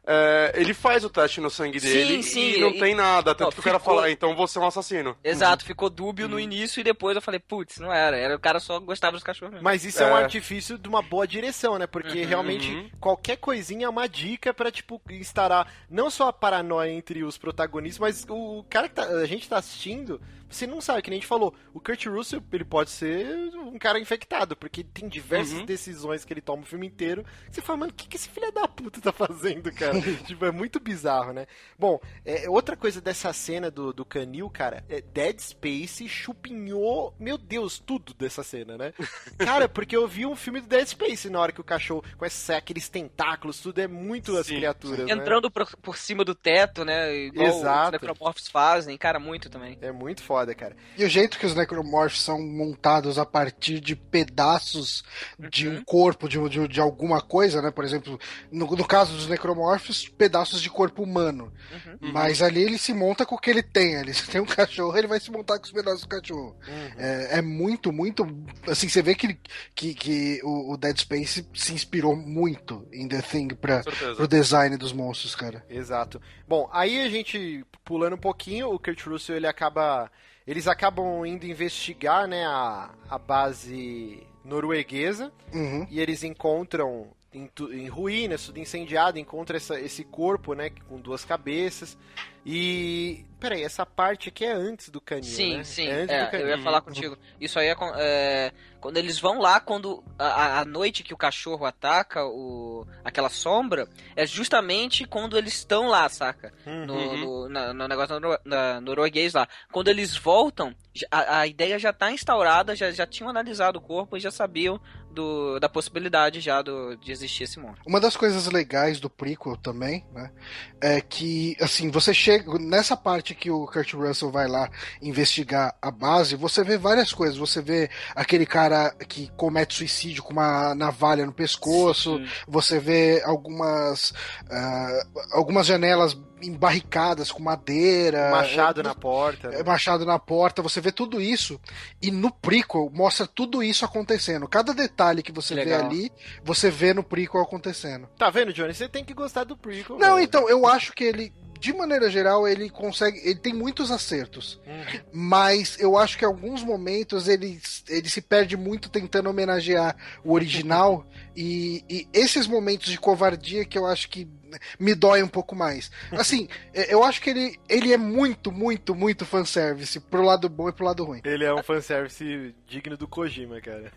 é, ele faz o teste no sangue Sim, dele sim, e não e- tem nada. Tanto Não, que o cara ficou- fala, "Ah, então você é um assassino. Exato, ficou dúbio Uhum. no início e depois eu falei, putz, não era. Era o cara só gostava dos cachorros mesmo. Mas isso é. um É. artifício de uma boa direção, né? Porque Uhum. realmente Uhum. qualquer coisinha é uma dica pra, tipo, instaurar não só a paranoia entre os protagonistas, mas o cara que tá- a gente tá assistindo, você não sabe, que nem a gente falou, o Kurt Russell, ele pode ser um cara infectado, porque tem diversas Uhum. decisões que ele toma o filme inteiro. Você fala, mano, o que, que esse filho da puta tá fazendo, cara? tipo, é muito bizarro, né? Bom, é, outra coisa dessa cena do, do canil, cara, é Dead Space chupinhou, meu Deus, tudo dessa cena, né? Cara, porque eu vi um filme do Dead Space na hora que o cachorro a sair aqueles tentáculos, tudo é muito as criaturas, né? Entrando por, por cima do teto, né? Igual Exato. os necromorphs fazem, cara, muito também. É muito foda, cara. E o jeito que os necromorphs são montados a partir de pedaços de Uhum. um corpo, de, de, de alguma coisa, né? Por exemplo, no, no caso dos necromorphs, pedaços de corpo humano. Uhum. Mas ali ele se monta com o que ele tem. Ele se tem um cachorro, ele vai se montar com os pedaços do cachorro. É, é muito, muito. Assim, você vê que, que, que o, o Dead Space se inspirou muito em The Thing pra, certeza. pro design dos monstros, cara. Exato. Bom, aí a gente, pulando um pouquinho, o Kurt Russell, ele acaba... Eles acabam indo investigar, né, a, a base norueguesa, Uhum. e eles encontram em, em ruínas, tudo incendiado, encontra essa- esse corpo, né, com duas cabeças. E. Peraí, essa parte aqui é antes do canil, Sim, né? sim. É antes é, eu ia falar contigo. Isso aí é, é, quando eles vão lá, quando a, a- noite que o cachorro ataca o, aquela sombra, é justamente quando eles estão lá, saca? No, Uhum. no, na- no negócio noro- na, norueguês lá. Quando eles voltam, a, a ideia já tá instaurada, já, já tinham analisado o corpo e já sabiam do, da possibilidade já do, de existir esse monstro. Uma das coisas legais do prequel também, né, é que, assim, você chega nessa parte que o Kurt Russell vai lá investigar a base, você vê várias coisas. Você vê aquele cara que comete suicídio com uma navalha no pescoço, Sim. você vê algumas ah, algumas janelas embarricadas com madeira, Machado é, na porta. né? é, machado na porta, você vê tudo isso e no prequel mostra tudo isso acontecendo. Cada detalhe que você vê ali, você vê no prequel acontecendo. Tá vendo, Johnny? Você tem que gostar do prequel. Não, velho. então, eu acho que ele, de maneira geral, ele consegue. Ele tem muitos acertos. Uhum. Mas eu acho que em alguns momentos ele, ele se perde muito tentando homenagear o original. e, e esses momentos de covardia que eu acho que me dói um pouco mais. Assim, eu acho que ele, ele é muito, muito, muito fanservice pro lado bom e pro lado ruim. Ele é um fanservice digno do Kojima, cara.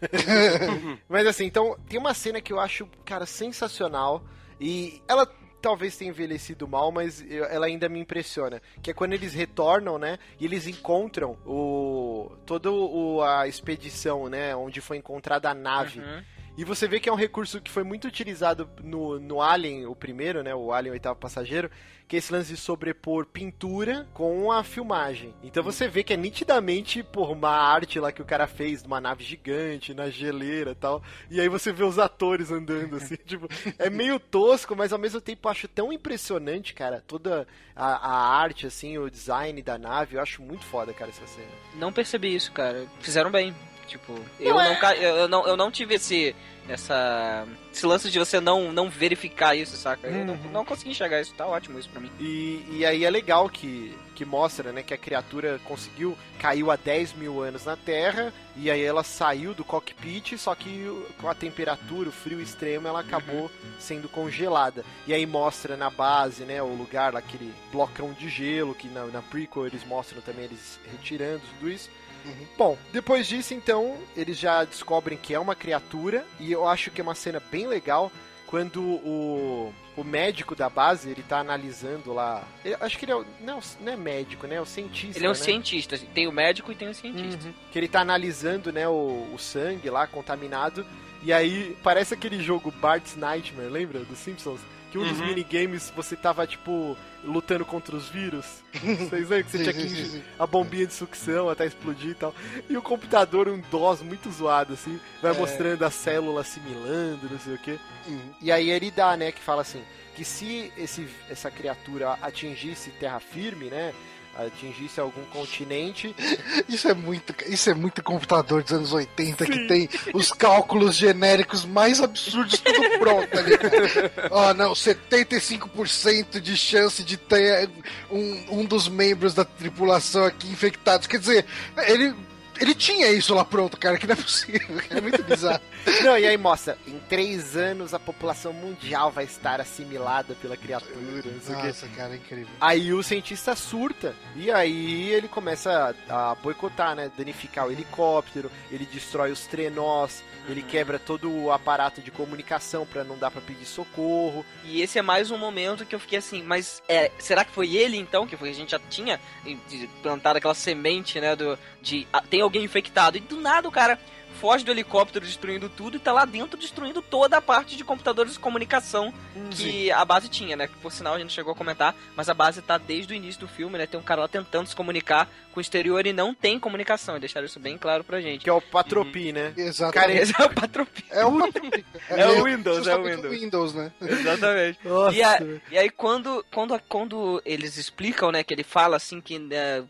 Mas assim, então, tem uma cena que eu acho, cara, sensacional. E ela talvez tenha envelhecido mal, mas eu- ela ainda me impressiona. Que é quando eles retornam, né? E eles encontram o. toda o, a expedição, né? Onde foi encontrada a nave. Uhum. E você vê que é um recurso que foi muito utilizado no, no Alien, o primeiro, né? O Alien Oitavo Passageiro, que é esse lance de sobrepor pintura com a filmagem. Então você vê que é nitidamente, por uma arte lá que o cara fez, numa nave gigante, na geleira e tal. E aí você vê os atores andando, assim, tipo, é meio tosco, mas ao mesmo tempo eu acho tão impressionante, cara, toda a, a arte, assim, o design da nave, eu acho muito foda, cara, essa cena. Não percebi isso, cara. Fizeram bem. Tipo, eu Não, não, é- ca- eu, eu não, eu não tive esse, essa, esse lance de você não, não verificar isso, saca? Eu não, Uhum. não consegui enxergar isso, tá ótimo isso pra mim. E, e aí é legal que, que mostra, né, que a criatura conseguiu, caiu há 10 mil anos na Terra, e aí ela saiu do cockpit, só que com a temperatura, o frio extremo, ela acabou sendo congelada. E aí mostra na base, né, o lugar, aquele blocão de gelo, que na, na prequel eles mostram também eles retirando tudo isso. Bom, depois disso, então, eles já descobrem que é uma criatura, e eu acho que é uma cena bem legal quando o, o médico da base, ele tá analisando lá. eu acho que ele é. o- Não, não é médico, né? É o cientista. Ele é um né? cientista. Tem o médico e tem o cientista. Uhum. Que ele tá analisando, né, o, o sangue lá contaminado. E aí parece aquele jogo Bart's Nightmare, lembra? Dos Simpsons? Que um dos Uhum. minigames você tava, tipo, lutando contra os vírus. Vocês lembram que você tinha que a bombinha de sucção até explodir e tal. E o computador, um DOS muito zoado, assim, vai É. mostrando a célula assimilando, não sei o quê. Uhum. E aí ele dá, né, que fala assim, que se esse, essa criatura atingisse terra firme, né, atingisse algum continente, Isso é muito, isso é muito computador dos anos 80 que tem os cálculos genéricos mais absurdos tudo pronto ali. Ó, não, 75% de chance de ter um, um dos membros da tripulação aqui infectados. Quer dizer, ele ele tinha isso lá pronto, cara, que não é possível. É muito bizarro. Não, e aí mostra, em três anos a população mundial vai estar assimilada pela criatura. Nossa, cara, é incrível. Aí o cientista surta, e aí ele começa a, a boicotar, né? Danificar o helicóptero, ele destrói os trenós, ele quebra todo o aparato de comunicação pra não dar pra pedir socorro. E esse é mais um momento que eu fiquei assim, mas é, será que foi ele então? Que foi, a gente já tinha de- plantado aquela semente, né? Do, de ah, tem alguém infectado. E do nada o cara foge do helicóptero destruindo tudo e tá lá dentro destruindo toda a parte de computadores de comunicação que a base tinha, né? Que por sinal a gente chegou a comentar, mas a base tá desde o início do filme, né? Tem um cara lá tentando se comunicar com o exterior e não tem comunicação. E deixaram isso bem claro pra gente. Que é o Patropi, né? Exatamente. Cara, Esse é o patropi. É o, É o Windows, é o Windows. Windows, né? Exatamente. Nossa. E, a- e aí quando, quando, quando eles explicam, né, que ele fala assim que né,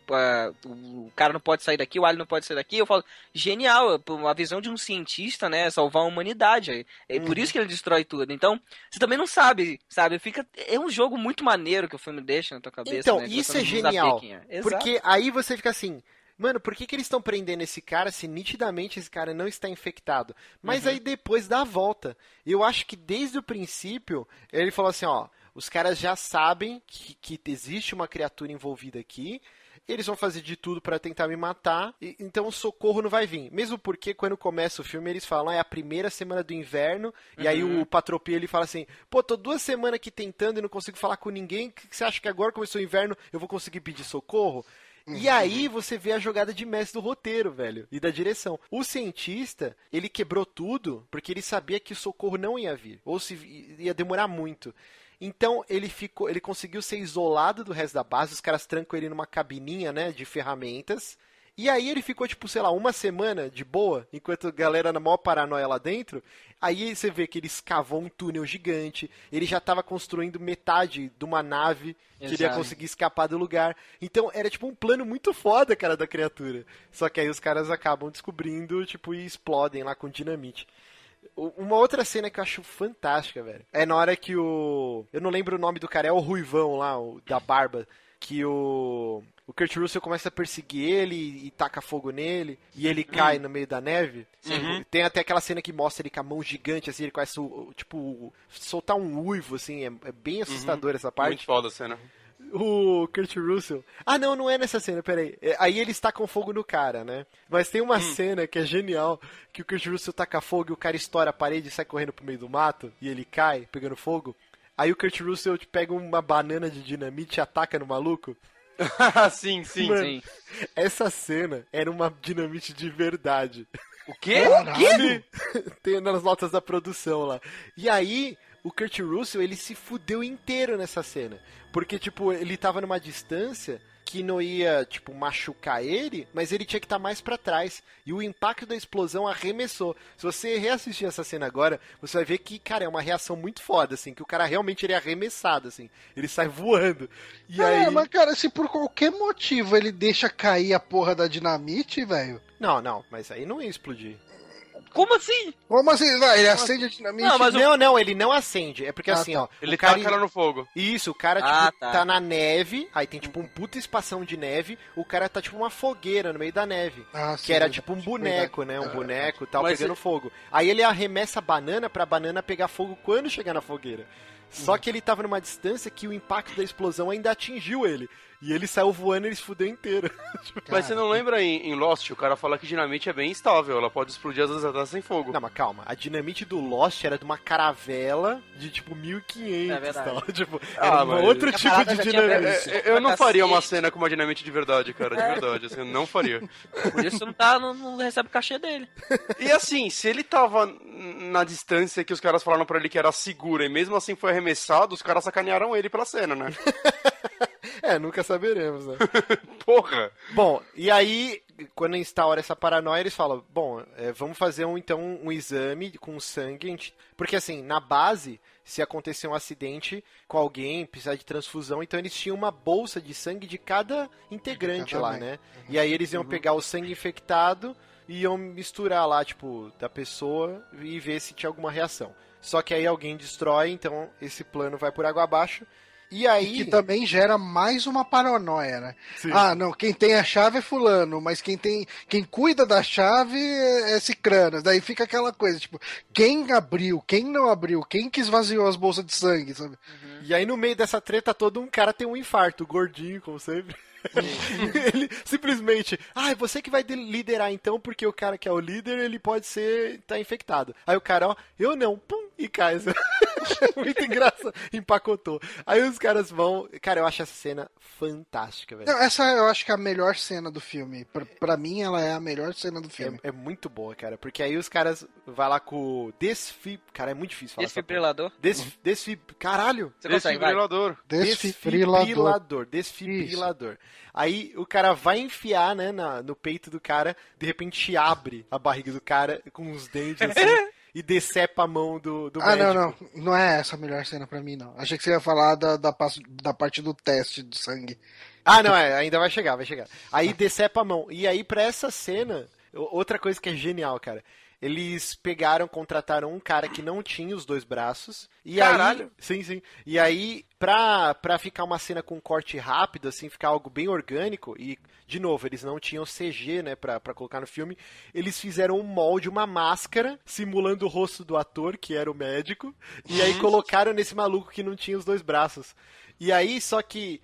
o cara não pode sair daqui, o alien não pode sair daqui, eu falo, genial, uma visão de um cientista, né, salvar a humanidade. É por isso que ele destrói tudo. Então, você também não sabe, sabe? Fica é um jogo muito maneiro que o filme deixa na tua cabeça, Então, né, isso é genial, é. Porque aí você fica assim, mano, por que, que eles estão prendendo esse cara se nitidamente esse cara não está infectado? Mas Uhum. aí depois dá a volta. Eu acho que desde o princípio ele falou assim, ó, os caras já sabem que, que existe uma criatura envolvida aqui. Eles vão fazer de tudo pra tentar me matar, e- então o socorro não vai vir. Mesmo porque quando começa o filme eles falam, ah, é a primeira semana do inverno, e aí Uhum. o Patropi ele fala assim, pô, tô duas semanas aqui tentando e não consigo falar com ninguém, que que você acha que agora começou o inverno eu vou conseguir pedir socorro? E aí você vê a jogada de mestre do roteiro, velho, e da direção. O cientista, ele quebrou tudo porque ele sabia que o socorro não ia vir, ou se ia demorar muito. Então ele ficou, ele conseguiu ser isolado do resto da base, os caras trancam ele numa cabininha, né, de ferramentas. E aí ele ficou, tipo, sei lá, uma semana de boa, enquanto a galera na maior paranoia lá dentro. Aí você vê que ele escavou um túnel gigante, ele já tava construindo metade de uma nave que ele ia conseguir escapar do lugar. Então era tipo um plano muito foda, cara, da criatura. Só que aí os caras acabam descobrindo, tipo, e explodem lá com dinamite. Uma outra cena que eu acho fantástica, velho. É na hora que o. Eu não lembro o nome do cara, é o Ruivão lá, o da barba. Que o. O Kurt Russell começa a perseguir ele e, taca fogo nele. E ele cai no meio da neve. Uhum. Tem até aquela cena que mostra ele com a mão gigante, assim, ele começa, tipo, soltar um uivo, assim. É, é bem assustador essa parte Muito foda a cena. O Kurt Russell. Ah, não, não é nessa cena, peraí. É, aí ele está com fogo no cara, né? Mas tem uma cena que é genial, que o Kurt Russell taca fogo e o cara estoura a parede e sai correndo pro meio do mato, e ele cai, pegando fogo. Aí o Kurt Russell tipo, pega uma banana de dinamite e ataca no maluco. sim, sim. Mano, Sim. Essa cena era uma dinamite de verdade. O quê? Caralho. Tem nas notas da produção lá. E aí, o Kurt Russell, ele se fudeu inteiro nessa cena. Porque, tipo, ele tava numa distância que não ia, tipo, machucar ele, mas ele tinha que estar mais pra trás. E o impacto da explosão arremessou. Se você reassistir essa cena agora, você vai ver que, cara, é uma reação muito foda, assim, que o cara realmente ele é arremessado, assim. Ele sai voando. E é, aí... mas cara, se por qualquer motivo ele deixa cair a porra da dinamite, velho. Não, não, mas aí não ia explodir. Como assim? Como assim? Vai, ele acende a dinamite. Não, mas o- Não, não, ele não acende. É porque Ah, assim, tá. ó. Ele o cara... taca ela no fogo. Isso, o cara, tipo, Ah, tá. tá. na neve, aí tem, tipo, um puta espação de neve, o cara tá, tipo, uma fogueira no meio da neve. Ah, Que sim, era, verdade. tipo, um boneco, né? Um Ah, boneco e tal, Mas pegando fogo. Aí ele arremessa a banana pra banana pegar fogo quando chegar na fogueira. Só que ele tava numa distância que o impacto da explosão ainda atingiu ele. E ele saiu voando e ele se fudeu inteiro. Mas você não lembra em, em Lost, o cara fala que dinamite é bem instável, ela pode explodir às vezes até sem fogo. Não, mas calma. A dinamite do Lost era de uma caravela de tipo 1500 É verdade. tal. Tipo, Ah, era um mas- outro tipo de dinamite. preço. É, eu não faria uma cena com uma dinamite de verdade, cara, de verdade, assim, eu não faria. Por isso não, tá, não, não recebe o cachê dele. E assim, se ele tava na distância que os caras falaram pra ele que era segura e mesmo assim foi arremessado, os caras sacanearam ele pela cena, né? É, nunca saberemos, né? Porra! Bom, e aí, quando instaura essa paranoia, eles falam: bom, é, vamos fazer um, então um exame com sangue. gente- Porque assim, na base, se acontecer um acidente com alguém, precisar de transfusão, então eles tinham uma bolsa de sangue de cada integrante lá, né? E aí eles iam pegar o sangue infectado e iam misturar lá, tipo, da pessoa e ver se tinha alguma reação. Só que aí alguém destrói, então esse plano vai por água abaixo. E aí. Que também gera mais uma paranoia, né? Sim. Ah, não, quem tem a chave é fulano, mas quem tem. Quem cuida da chave é é cicrano. Daí fica aquela coisa, tipo, quem abriu, quem não abriu, quem que esvaziou as bolsas de sangue, sabe? E aí no meio dessa treta todo um cara tem um infarto, gordinho, como sempre. ele simplesmente, ah, é você que vai de- liderar então, porque o cara que é o líder, ele pode ser, tá infectado. Aí o cara, ó, eu não, pum, e cai. Muito engraçado, empacotou. Aí os caras vão, cara, eu acho essa cena fantástica, velho. Não, essa eu acho que é a melhor cena do filme. Pra, pra mim, ela é a melhor cena do filme. É, é muito boa, cara, porque aí os caras vai lá com o desfib... Cara, é muito difícil falar. Desfibrilador. Des, desfib... Caralho! Você consegue. Desfibrilador. Desfibrilador. Desfibrilador. Desfibrilador. Aí o cara vai enfiar, né, na- no peito do cara, de repente abre a barriga do cara com os dentes assim e decepa a mão do, do Ah, médico. não, não. Não é essa a melhor cena pra mim, não. Achei que você ia falar da, da, da parte do teste do sangue. Ah, não, é, ainda vai chegar, vai chegar. Aí decepa a mão. E aí, pra essa cena, outra coisa que é genial, cara. Eles pegaram, contrataram um cara que não tinha os dois braços. E Caralho. aí. Sim, sim. E aí, pra, pra ficar uma cena com um corte rápido, assim, ficar algo bem orgânico, e, de novo, eles não tinham CG, né, pra, pra colocar no filme, eles fizeram um molde, uma máscara, simulando o rosto do ator, que era o médico, e aí colocaram nesse maluco que não tinha os dois braços. E aí, só que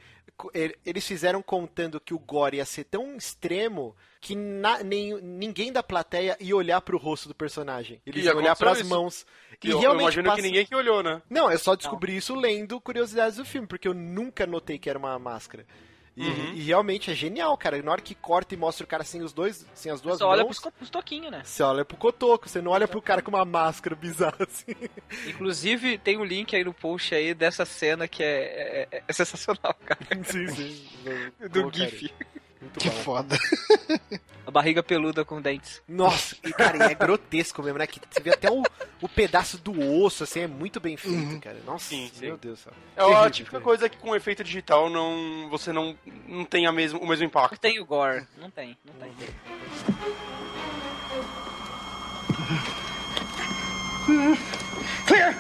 eles fizeram contando que o gore ia ser tão extremo que na- nem, ninguém da plateia ia olhar pro rosto do personagem. Eles E iam olhar pras isso. mãos. E eu, eu imagino passa- que ninguém que olhou, né? Não, eu só descobri isso lendo curiosidades do filme, porque eu nunca notei que era uma máscara. E, Uhum. e realmente é genial, cara. Na hora que corta e mostra o cara sem os dois, sem as duas olha mãos, pros, co- pros toquinhos, né? você olha pro cotoco, você não olha pro cara com uma máscara bizarra assim. Inclusive, tem um link aí no post aí dessa cena que é, é- é sensacional, cara. sim, sim. Do colocar GIF. aí. Muito Que bom. foda. A barriga peluda com dentes. Nossa, e cara, e é grotesco mesmo, né? Que você vê até o, o pedaço do osso, assim, é muito bem feito, Uhum. cara. Nossa, Sim, sim. meu Deus do céu. É a Terrível, típica cara. coisa que com efeito digital não, você não, não tem a mesmo, o mesmo Não impacto. tem o gore. Não tem, não tem. Clear!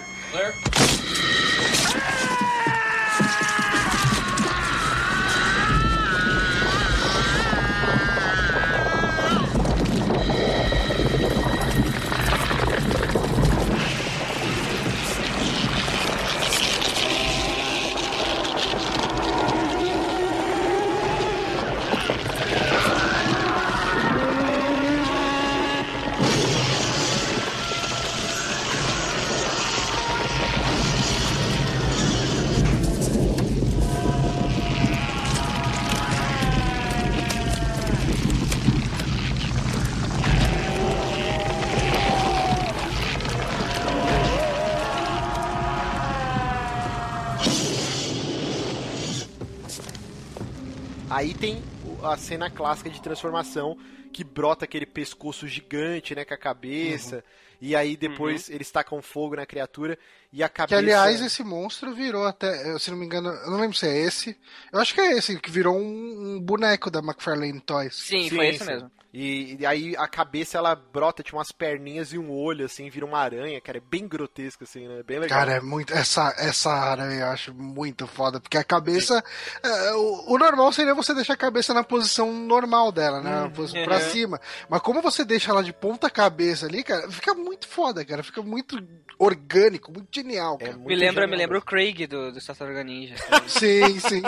Aí tem a cena clássica de transformação que brota aquele pescoço gigante, né, com a cabeça. E aí depois eles tacam fogo na criatura e a Que, cabeça. aliás, esse monstro virou até, se não me engano, eu não lembro se é esse. Eu acho que é esse, que virou um, um boneco da McFarlane Toys. Sim, Sim, foi esse sim. mesmo. E, e aí a cabeça ela brota, tipo umas perninhas e um olho, assim, vira uma aranha, cara. É bem grotesco, assim, né? Bem legal. Cara, é muito. Essa, essa aranha eu acho muito foda, porque a cabeça. é, o, o normal seria você deixar a cabeça na posição normal dela, né? Na posição pra Uhum. cima. Mas como você deixa ela de ponta cabeça ali, cara, fica muito foda, cara. Fica muito orgânico, muito genial, É cara. muito Me lembra, genial me lembra o. Craig do, do Tartaruga Ninja. Sim, sim.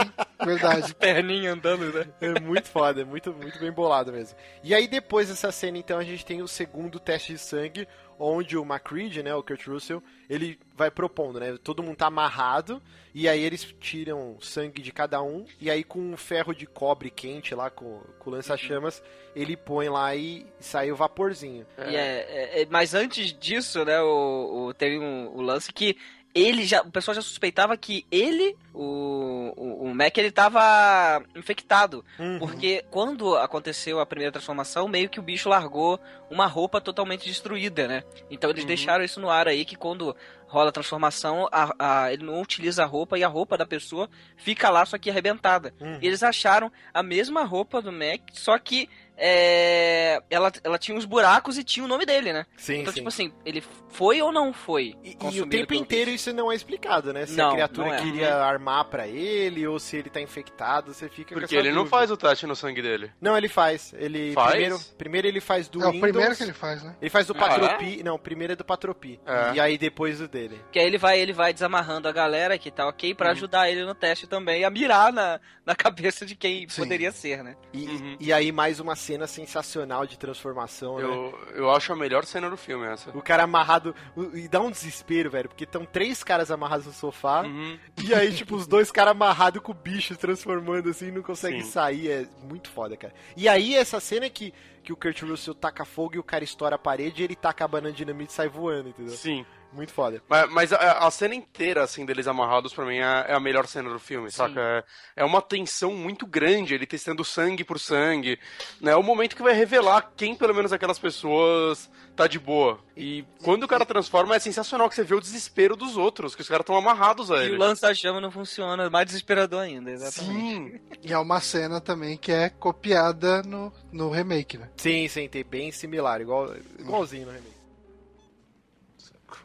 Verdade. Perninha andando, né? É muito foda, é muito, muito bem bolado mesmo. E aí depois dessa cena, então, a gente tem o segundo teste de sangue, onde o McCready, né, o Kurt Russell, ele vai propondo, né, todo mundo tá amarrado, e aí eles tiram sangue de cada um, e aí com um ferro de cobre quente lá, com, com lança-chamas, ele põe lá e sai o vaporzinho. E é- é- é- mas antes disso, né, o, o- tem um- o lance que ele já, o pessoal já suspeitava que ele, o, o, o Mac, ele tava infectado. Uhum. Porque quando aconteceu a primeira transformação, meio que o bicho largou uma roupa totalmente destruída, né? Então eles Uhum. deixaram isso no ar aí, que quando rola a transformação, a, a- ele não utiliza a roupa e a roupa da pessoa fica lá, só que arrebentada. Uhum. E eles acharam a mesma roupa do Mac, só que é, ela, ela tinha uns buracos e tinha o nome dele, né? Sim, então, sim. tipo assim, ele foi ou não foi? E, e o tempo inteiro isso não é explicado, né? Se Não, a criatura não é. queria armar pra ele ou se ele tá infectado, você fica com Porque essa ele não dúvida. faz o teste no sangue dele. Não, ele faz. Ele Faz? primeiro, primeiro ele faz do É o Windows. primeiro que ele faz, né? Ele faz do Ah, Patropi. Não, o primeiro é do Patropi. É. E aí depois o dele. Que aí ele vai, ele vai desamarrando a galera que tá ok Uhum. pra ajudar ele no teste também a mirar na, na cabeça de quem Sim. poderia ser, né? E, Uhum. e aí mais uma cena sensacional de transformação, né? Eu, eu acho a melhor cena do filme essa. O cara amarrado. o- E dá um desespero, velho. Porque estão três caras amarrados no sofá. Uhum. E aí, tipo, os dois caras amarrados com o bicho transformando assim, não consegue Sim. sair. É muito foda, cara. E aí, essa cena que, que o Kurt Russell taca fogo e o cara estoura a parede e ele taca a banana de dinamite e sai voando, entendeu? Sim. Muito foda. Mas, mas a, a cena inteira, assim, deles amarrados, pra mim, é, é a melhor cena do filme, saca? É, é uma tensão muito grande, ele testando sangue por sangue. Né? É o momento que vai revelar quem, pelo menos, aquelas pessoas tá de boa. E quando o cara transforma, é sensacional que você vê o desespero dos outros, que os caras estão amarrados a E o lança-chama não funciona, mais desesperador ainda, exatamente. Sim. E é uma cena também que é copiada no, no remake, né? Sim, sim, tem bem similar, igual, igualzinho no remake.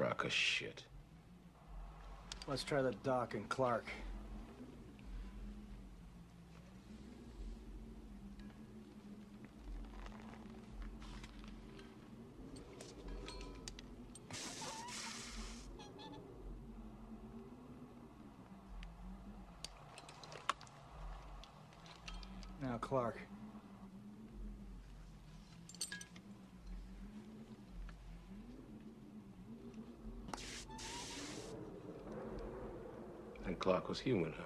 Crock of shit. Let's try the Doc and Clark. Now, Clark. And Clark was human, huh?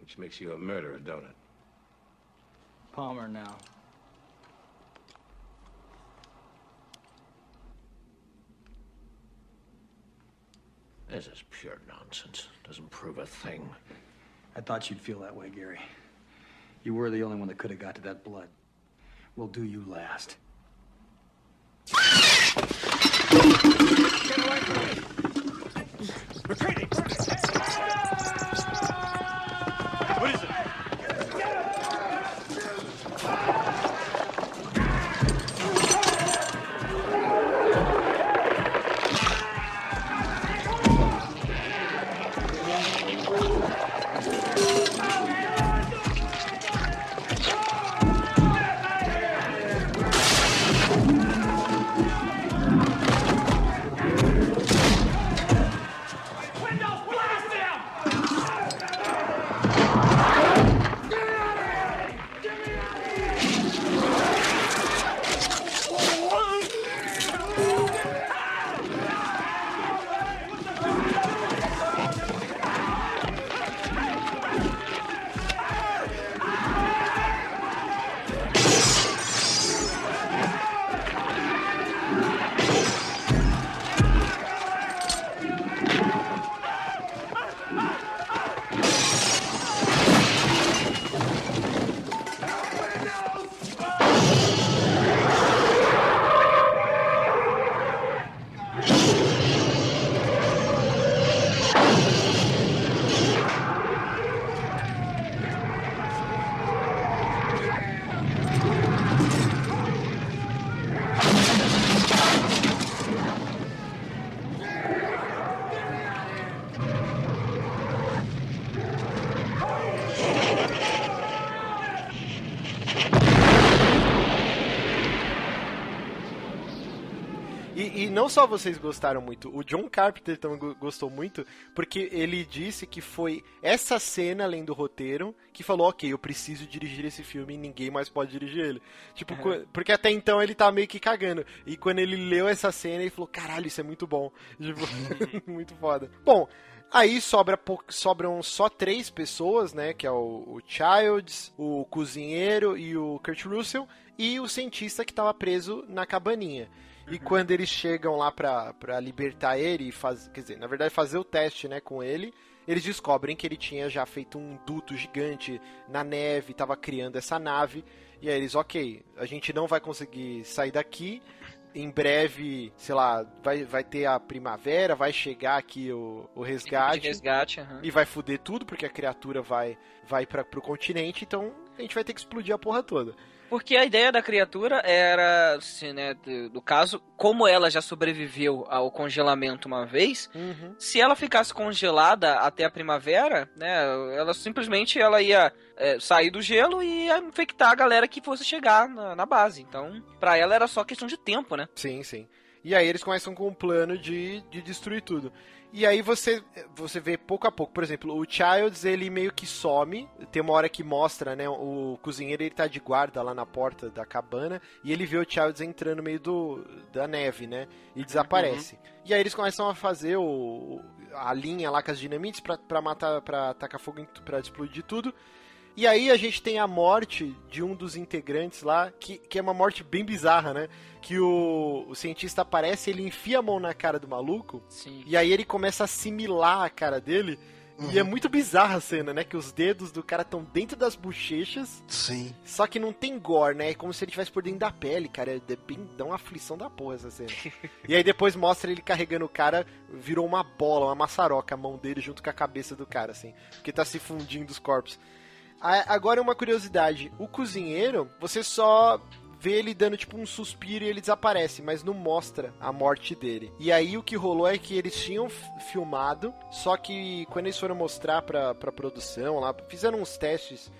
Which makes you a murderer, don't it? Palmer now. This is pure nonsense. Doesn't prove a thing. I thought you'd feel that way, Gary. You were the only one that could have got to that blood. We'll do you last. Retreating! E, e não só vocês gostaram muito, o John Carpenter também go- gostou muito, porque ele disse que foi essa cena, além do roteiro, que falou, ok, eu preciso dirigir esse filme e ninguém mais pode dirigir ele. Tipo, qu- porque até então ele tá meio que cagando. E quando ele leu essa cena, ele falou, caralho, isso é muito bom. Tipo, muito foda. Bom, Aí sobra sobram só três pessoas, né? Que é o, o Childs, o cozinheiro e o Kurt Russell, e o cientista que tava preso na cabaninha. E quando eles chegam lá pra, pra libertar ele e faz, quer dizer, na verdade fazer o teste, né, com ele, eles descobrem que ele tinha já feito um duto gigante na neve, tava criando essa nave, e aí eles, ok, a gente não vai conseguir sair daqui, em breve, sei lá, vai, vai ter a primavera, vai chegar aqui o, o resgate resgate, aham. e vai foder tudo, porque a criatura vai, vai para pro continente, então a gente vai ter que explodir a porra toda. Porque a ideia da criatura era, assim, né, do, caso, como ela já sobreviveu ao congelamento uma vez, se ela ficasse congelada até a primavera, né, ela simplesmente ela ia é, sair do gelo e ia infectar a galera que fosse chegar na, na base. Então, pra ela era só questão de tempo, né? Sim, sim. E aí eles começam com um plano de, de destruir tudo. E aí você, você vê pouco a pouco, por exemplo, o Childs, ele meio que some, tem uma hora que mostra, né, o cozinheiro, ele tá de guarda lá na porta da cabana, e ele vê o Childs entrando no meio do, da neve, né, e desaparece. E aí eles começam a fazer o, a linha lá com as dinamites pra, pra matar, pra tacar fogo, pra explodir tudo. E aí a gente tem a morte de um dos integrantes lá, que, que é uma morte bem bizarra, né? Que o, o cientista aparece, ele enfia a mão na cara do maluco, Sim. e aí ele começa a assimilar a cara dele. E é muito bizarra a cena, né? Que os dedos do cara estão dentro das bochechas, Sim. só que não tem gore, né? É como se ele estivesse por dentro da pele, cara. É bem, dá uma aflição da porra essa cena. e aí depois mostra ele carregando o cara, virou uma bola, uma maçaroca a mão dele junto com a cabeça do cara, assim. Porque tá se fundindo os corpos. Agora uma curiosidade, o cozinheiro, você só vê ele dando tipo um suspiro e ele desaparece, mas não mostra a morte dele. E aí o que rolou é que eles tinham filmado, só que quando eles foram mostrar pra, pra produção lá, fizeram uns testes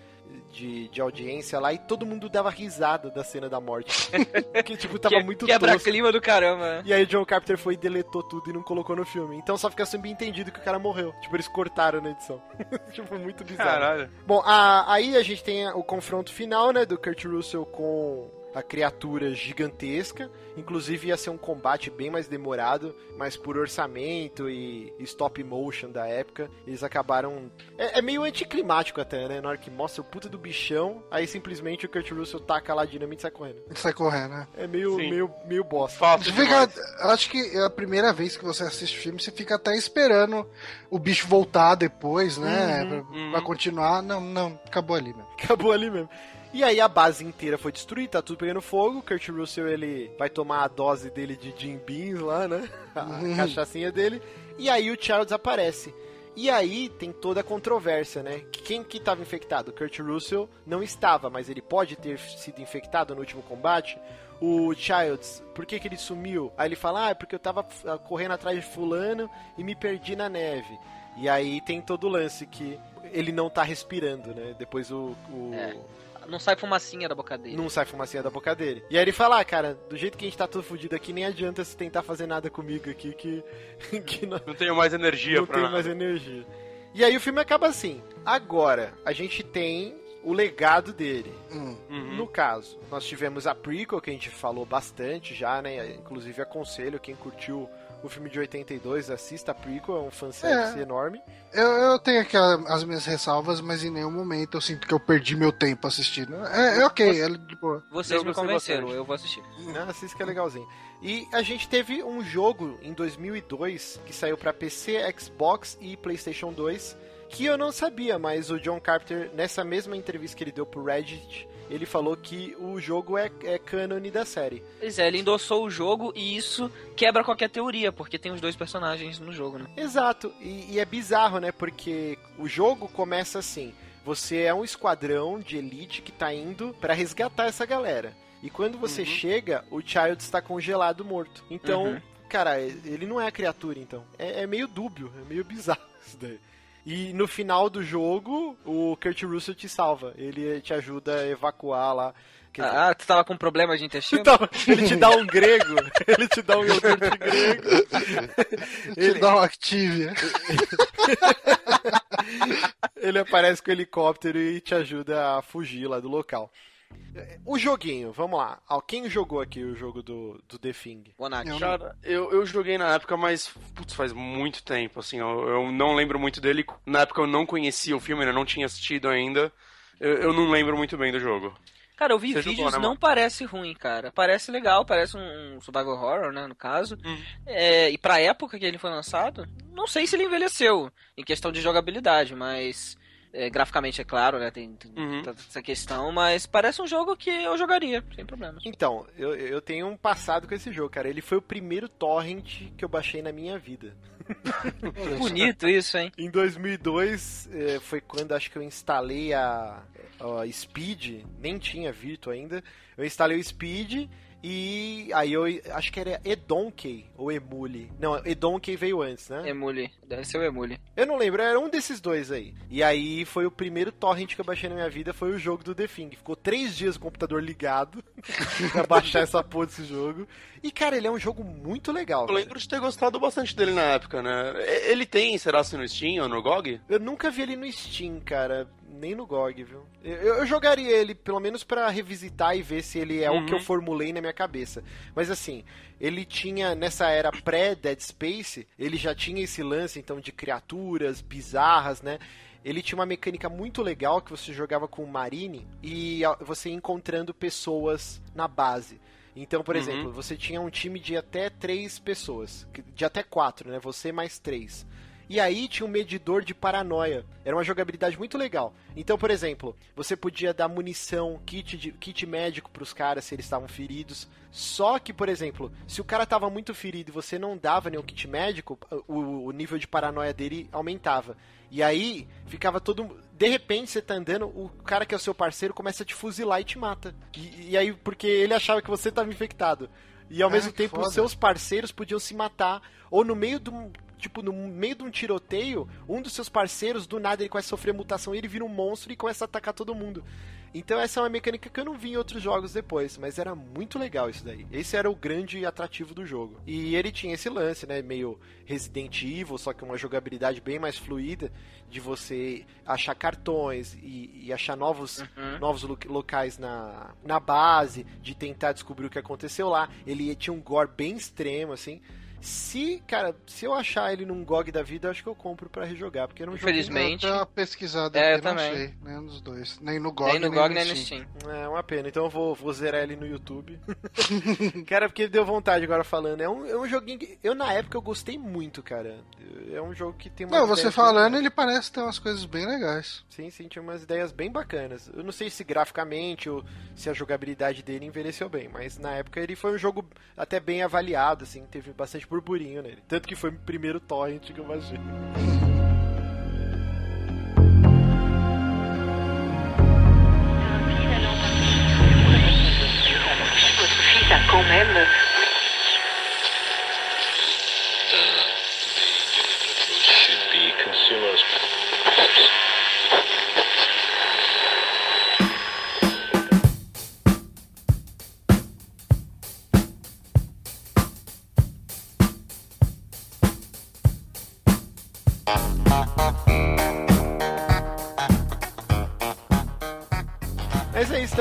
de, de audiência lá e todo mundo dava risada da cena da morte. Porque tipo, tava Que- muito Quebra tosco. clima do caramba. E aí o John Carpenter foi e deletou tudo e não colocou no filme. Então só fica subentendido que o cara morreu. Tipo, eles cortaram na edição. tipo, muito bizarro. Caralho. Bom, a- aí a gente tem o confronto final, né, do Kurt Russell com a criatura gigantesca. Inclusive ia ser um combate bem mais demorado, mas por orçamento e stop motion da época, eles acabaram. É, é meio anticlimático até, né? Na hora que mostra o puta do bichão, aí simplesmente o Kurt Russell taca lá a dinamite e sai correndo. Sai correndo, né? É meio, Sim. meio, meio bosta. Fácil Você fica, acho que é a primeira vez que você assiste o filme, você fica até esperando o bicho voltar depois, né? pra, uhum. pra continuar. Não, não, acabou ali mesmo. Acabou ali mesmo. E aí a base inteira foi destruída, tá tudo pegando fogo. O Kurt Russell ele vai tomar a dose dele de Jim Beans lá, né? A Uhum. cachaçinha dele. E aí o Charles desaparece. E aí tem toda a controvérsia, né? Quem que estava infectado? O Kurt Russell não estava, mas ele pode ter sido infectado no último combate. O Childs, por que, que ele sumiu? Aí ele fala, ah, é porque eu tava ah, correndo atrás de fulano e me perdi na neve. E aí tem todo o lance que ele não tá respirando, né? Depois o. o- É. Não sai fumacinha da boca dele. Não sai fumacinha da boca dele. E aí ele fala, ah, cara, do jeito que a gente tá todo fudido aqui, nem adianta se tentar fazer nada comigo aqui, que, que não, Não tenho mais energia não pra tem nada. mais energia. E aí o filme acaba assim. Agora, a gente tem o legado dele. Hum. Uhum. No caso, nós tivemos a prequel, que a gente falou bastante já, né? Inclusive aconselho quem curtiu o filme de 82, assista a prequel, é um fanservice É. enorme. Eu, eu tenho aqui a- as minhas ressalvas, mas em nenhum momento eu sinto que eu perdi meu tempo assistindo. É, é ok, é de boa. Vocês Eu me convenceram, bastante. eu vou assistir. Né? Assista que é legalzinho. E a gente teve um jogo em 2002 que saiu pra PC, Xbox e PlayStation 2 que eu não sabia, mas o John Carpenter, nessa mesma entrevista que ele deu pro Reddit, ele falou que o jogo é, é cânone da série. Pois é, ele endossou o jogo e isso quebra qualquer teoria, porque tem os dois personagens no jogo, né? Exato, e, e é bizarro, né? Porque o jogo começa assim: você é um esquadrão de elite que tá indo pra resgatar essa galera. E quando você chega, o Child está congelado morto. Então, Uhum. cara, ele não é a criatura, então. É, é meio dúbio, é meio bizarro isso daí. E no final do jogo, o Kurt Russell te salva. Ele te ajuda a evacuar lá Quer dizer, Ah, tu tava com problema de intestino? Então, ele te dá um grego, ele te dá um iogurte grego. Te dá um Activia. Ele aparece com o helicóptero e te ajuda a fugir lá do local. O joguinho, vamos lá. Quem jogou aqui o jogo do, do The Thing? Bonac. Eu- Cara, eu, eu joguei na época, mas putz, faz muito tempo, assim, eu, eu não lembro muito dele. Na época eu não conhecia o filme, ainda não tinha assistido ainda. Eu, eu não lembro muito bem do jogo. Cara, eu vi Você jogou, vídeos, né, não mano? parece ruim, cara. Parece legal, parece um survival horror, né, no caso. Hum. É, e pra época que ele foi lançado, não sei se ele envelheceu em questão de jogabilidade, mas é, graficamente é claro, né, tem, tem Uhum. toda essa questão, mas parece um jogo que eu jogaria, sem problemas. Então, eu, eu tenho um passado com esse jogo, cara. Ele foi o primeiro torrent que eu baixei na minha vida. Bonito isso, hein? Em 2002 eh, foi quando acho que eu instalei a, a Speed, nem tinha Virtua ainda. Eu instalei o Speed e aí eu acho que era Edonkey ou Emule. Não, Edonkey veio antes, né? Emule, deve ser o Emule. Eu não lembro, era um desses dois aí. E aí foi o primeiro torrent que eu baixei na minha vida, foi o jogo do The Thing. Ficou três dias o computador ligado pra baixar essa porra desse jogo. E, cara, ele é um jogo muito legal. Eu velho. lembro de ter gostado bastante dele na época, né? Ele tem, será se no Steam ou no GOG? Eu nunca vi ele no Steam, cara. Nem no GOG, viu? Eu, eu jogaria ele, pelo menos pra revisitar e ver se ele é o Uhum. que eu formulei na minha cabeça. Mas assim, ele tinha, nessa era pré-Dead Space, ele já tinha esse lance, então, de criaturas bizarras, né? Ele tinha uma mecânica muito legal que você jogava com o Marine e você ia encontrando pessoas na base. Então, por Uhum. exemplo, você tinha um time de até três pessoas. De até quatro, né? Você mais três. E aí tinha um medidor de paranoia. Era uma jogabilidade muito legal. Então, por exemplo, você podia dar munição, kit, de, kit médico pros caras se eles estavam feridos. Só que, por exemplo, se o cara tava muito ferido e você não dava nenhum kit médico, o, o nível de paranoia dele aumentava. E aí ficava todo. De repente você tá andando, o cara que é o seu parceiro começa a te fuzilar e te mata. E, e aí, porque ele achava que você tava infectado. E ao Ah, mesmo tempo, foda. os seus parceiros podiam se matar. Ou no meio de um. Tipo, no meio de um tiroteio, um dos seus parceiros, do nada, ele começa a sofrer mutação e ele vira um monstro e começa a atacar todo mundo. Então essa é uma mecânica que eu não vi em outros jogos depois, mas era muito legal isso daí. Esse era o grande atrativo do jogo. E ele tinha esse lance, né, meio Resident Evil, só que uma jogabilidade bem mais fluida, de você achar cartões e, e achar novos, Uhum. novos lo- locais na, na base, de tentar descobrir o que aconteceu lá. Ele tinha um gore bem extremo, assim. Se, cara, se eu achar ele num GOG da vida, eu acho que eu compro pra rejogar, porque jogo Infelizmente. Eu pesquisada É, eu não também. sei. Nenhum dos dois. Nem no GOG, Nem no GOG, nem no Steam. Steam. É uma pena, então eu vou, vou zerar ele no YouTube. cara, porque deu vontade agora falando. É um, é um joguinho que. Eu na época eu gostei muito, cara. É um jogo que tem uma. Não, você falando, ele parece ter umas coisas bem legais. Sim, sim, tinha umas ideias bem bacanas. Eu não sei se graficamente ou se a jogabilidade dele envelheceu bem, mas na época ele foi um jogo até bem avaliado, assim, teve bastante burburinho nele. Tanto que foi o primeiro torrent que eu baixei. Quand même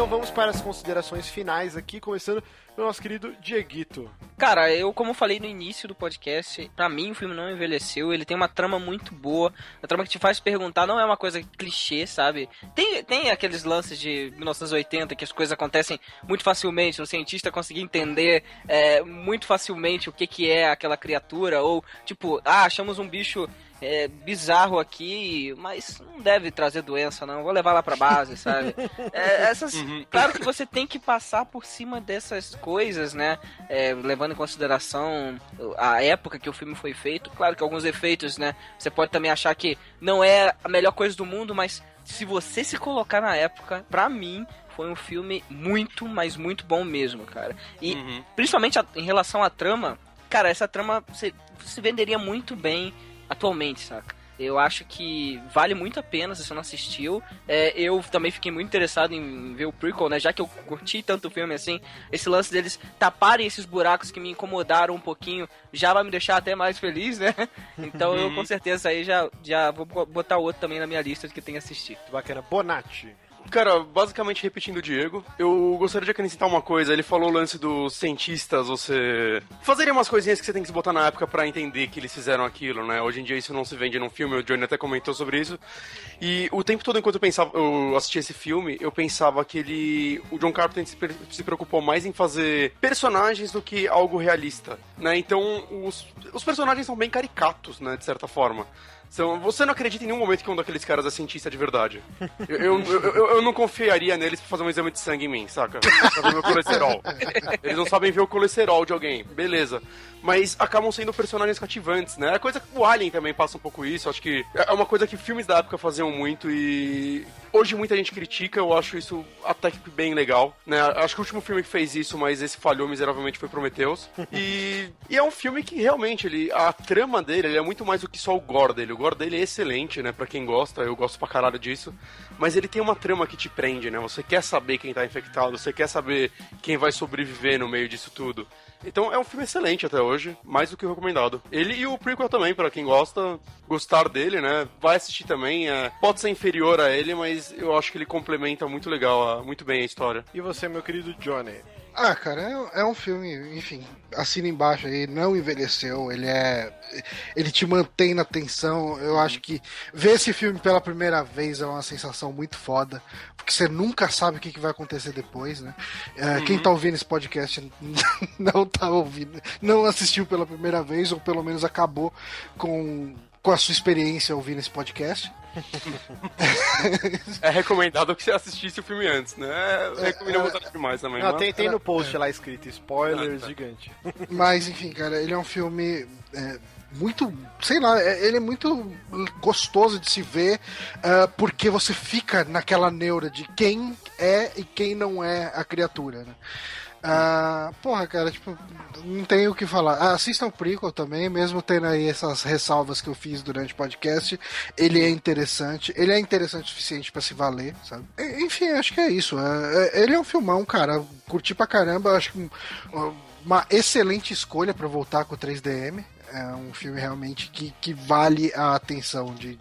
então vamos para as considerações finais aqui, começando pelo nosso querido Dieguito. Cara, eu, como falei no início do podcast, pra mim o filme não envelheceu, ele tem uma trama muito boa, uma trama que te faz perguntar, não é uma coisa clichê, sabe? Tem, tem aqueles lances de 1980 que as coisas acontecem muito facilmente, o cientista conseguir entender é, muito facilmente o que, que é aquela criatura, ou tipo, ah, achamos um bicho é, bizarro aqui, mas não deve trazer doença, não. Vou levar lá pra base, sabe? É, essas, Claro que você tem que passar por cima dessas coisas, né? É, levando em consideração a época que o filme foi feito. Claro que alguns efeitos, né? Você pode também achar que não é a melhor coisa do mundo, mas se você se colocar na época, pra mim. Foi um filme muito, mas muito bom mesmo, cara. E Uhum. principalmente a- em relação à trama, cara, essa trama se, se venderia muito bem atualmente, saca? Eu acho que vale muito a pena se você não assistiu. É, eu também fiquei muito interessado em ver o prequel, né? Já que eu curti tanto o filme assim, esse lance deles taparem esses buracos que me incomodaram um pouquinho já vai me deixar até mais feliz, né? Então eu com certeza aí já, já vou botar o outro também na minha lista de que tem que assistir. Bacana. Bonatti. Cara, basicamente repetindo o Diego, eu gostaria de acrescentar uma coisa. Ele falou o lance dos cientistas, você fazerem umas coisinhas que você tem que se botar na época pra entender que eles fizeram aquilo, né? Hoje em dia isso não se vende num filme, o Johnny até comentou sobre isso. E o tempo todo enquanto eu pensava, eu assistia esse filme, eu pensava que ele, o John Carpenter se preocupou mais em fazer personagens do que algo realista, né? Então os, os personagens são bem caricatos, né? De certa forma. São, você não acredita em nenhum momento que um daqueles caras é cientista de verdade. Eu, eu, eu, eu não confiaria neles pra fazer um exame de sangue em mim, saca? Pra ver meu colesterol. Eles não sabem ver o colesterol de alguém, beleza. Mas acabam sendo personagens cativantes, né? É coisa que o Alien também passa um pouco isso. Acho que é uma coisa que filmes da época faziam muito e hoje muita gente critica. Eu acho isso até que bem legal, né? Acho que o último filme que fez isso, mas esse falhou miseravelmente foi Prometheus. E, e é um filme que realmente ele, a trama dele ele é muito mais do que só o gore dele. O gore dele é excelente, né? Pra quem gosta, eu gosto pra caralho disso. Mas ele tem uma trama que te prende, né? Você quer saber quem tá infectado, você quer saber quem vai sobreviver no meio disso tudo. Então é um filme excelente até hoje, mais do que recomendado. Ele e o prequel também, pra quem gosta, gostar dele, né? Vai assistir também. é, pode ser inferior a ele, mas eu acho que ele complementa muito legal, muito bem a história. E você, meu querido Johnny? Ah, cara, é, é um filme, enfim, assina embaixo aí, não envelheceu, ele é. Ele te mantém na tensão. Eu acho que ver esse filme pela primeira vez é uma sensação muito foda, porque você nunca sabe o que, que vai acontecer depois, né? É, Quem tá ouvindo esse podcast não tá ouvindo, não assistiu pela primeira vez, ou pelo menos acabou com, com a sua experiência ouvindo esse podcast. É recomendado que você assistisse o filme antes, né? Recomendamos é, demais também. Não, mas- tem, tem no post lá escrito spoilers Ah, tá. gigante. Mas, enfim, cara, ele é um filme é, muito. Sei lá, é- ele é muito gostoso de se ver, ah, porque você fica naquela neura de quem é e quem não é a criatura, né? Ah, porra, cara, tipo, não tem o que falar. Ah, assistam o prequel também, mesmo tendo aí essas ressalvas que eu fiz durante o podcast. Ele é interessante, ele é interessante o suficiente pra se valer, sabe? Enfim, acho que é isso. É- é- ele é um filmão, cara. Curti pra caramba, acho que um- uma excelente escolha pra voltar com o 3DM. É um filme realmente que, que vale a atenção de,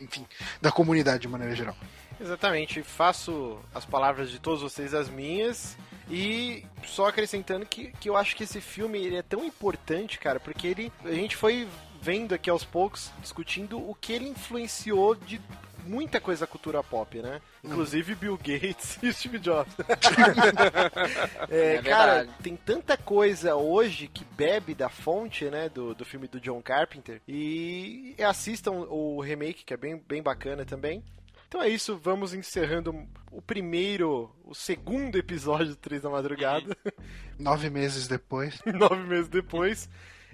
enfim, da comunidade de maneira geral. Exatamente, faço as palavras de todos vocês as minhas. E só acrescentando que, que eu acho que esse filme ele é tão importante, cara, porque ele a gente foi vendo aqui aos poucos, discutindo o que ele influenciou de muita coisa da cultura pop, né? Inclusive Bill Gates e Steve Jobs. É, É cara, tem tanta coisa hoje que bebe da fonte, né, do, do filme do John Carpenter. E assistam o remake, que é bem, bem bacana também. Então é isso, vamos encerrando o primeiro, o segundo episódio do 3 da Madrugada, Nove meses depois. nove meses depois.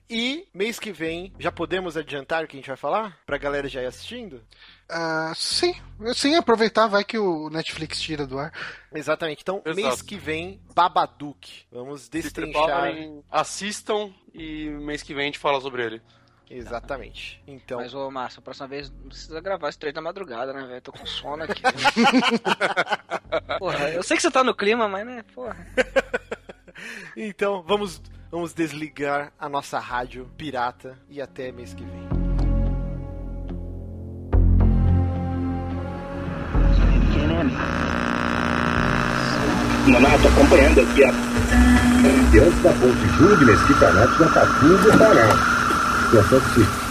E mês que vem, já podemos adiantar o que a gente vai falar? Pra galera já ir assistindo? Ah, sim, sim, aproveitar, vai que o Netflix tira do ar. Exatamente. Então, Exato. mês que vem, Babadook. Vamos Se destrinchar. preparem, assistam e mês que vem a gente fala sobre ele. Exatamente. Então, Mas, ô, Márcio, a próxima vez não precisa gravar esse três da madrugada, né, velho? Tô com sono aqui. porra, eu sei que você tá no clima, mas, né, porra. então vamos, vamos desligar a nossa rádio pirata e até mês que vem. Nonato, acompanhando aqui a diante da ponte Júlio Mesquita Neto, já está tudo e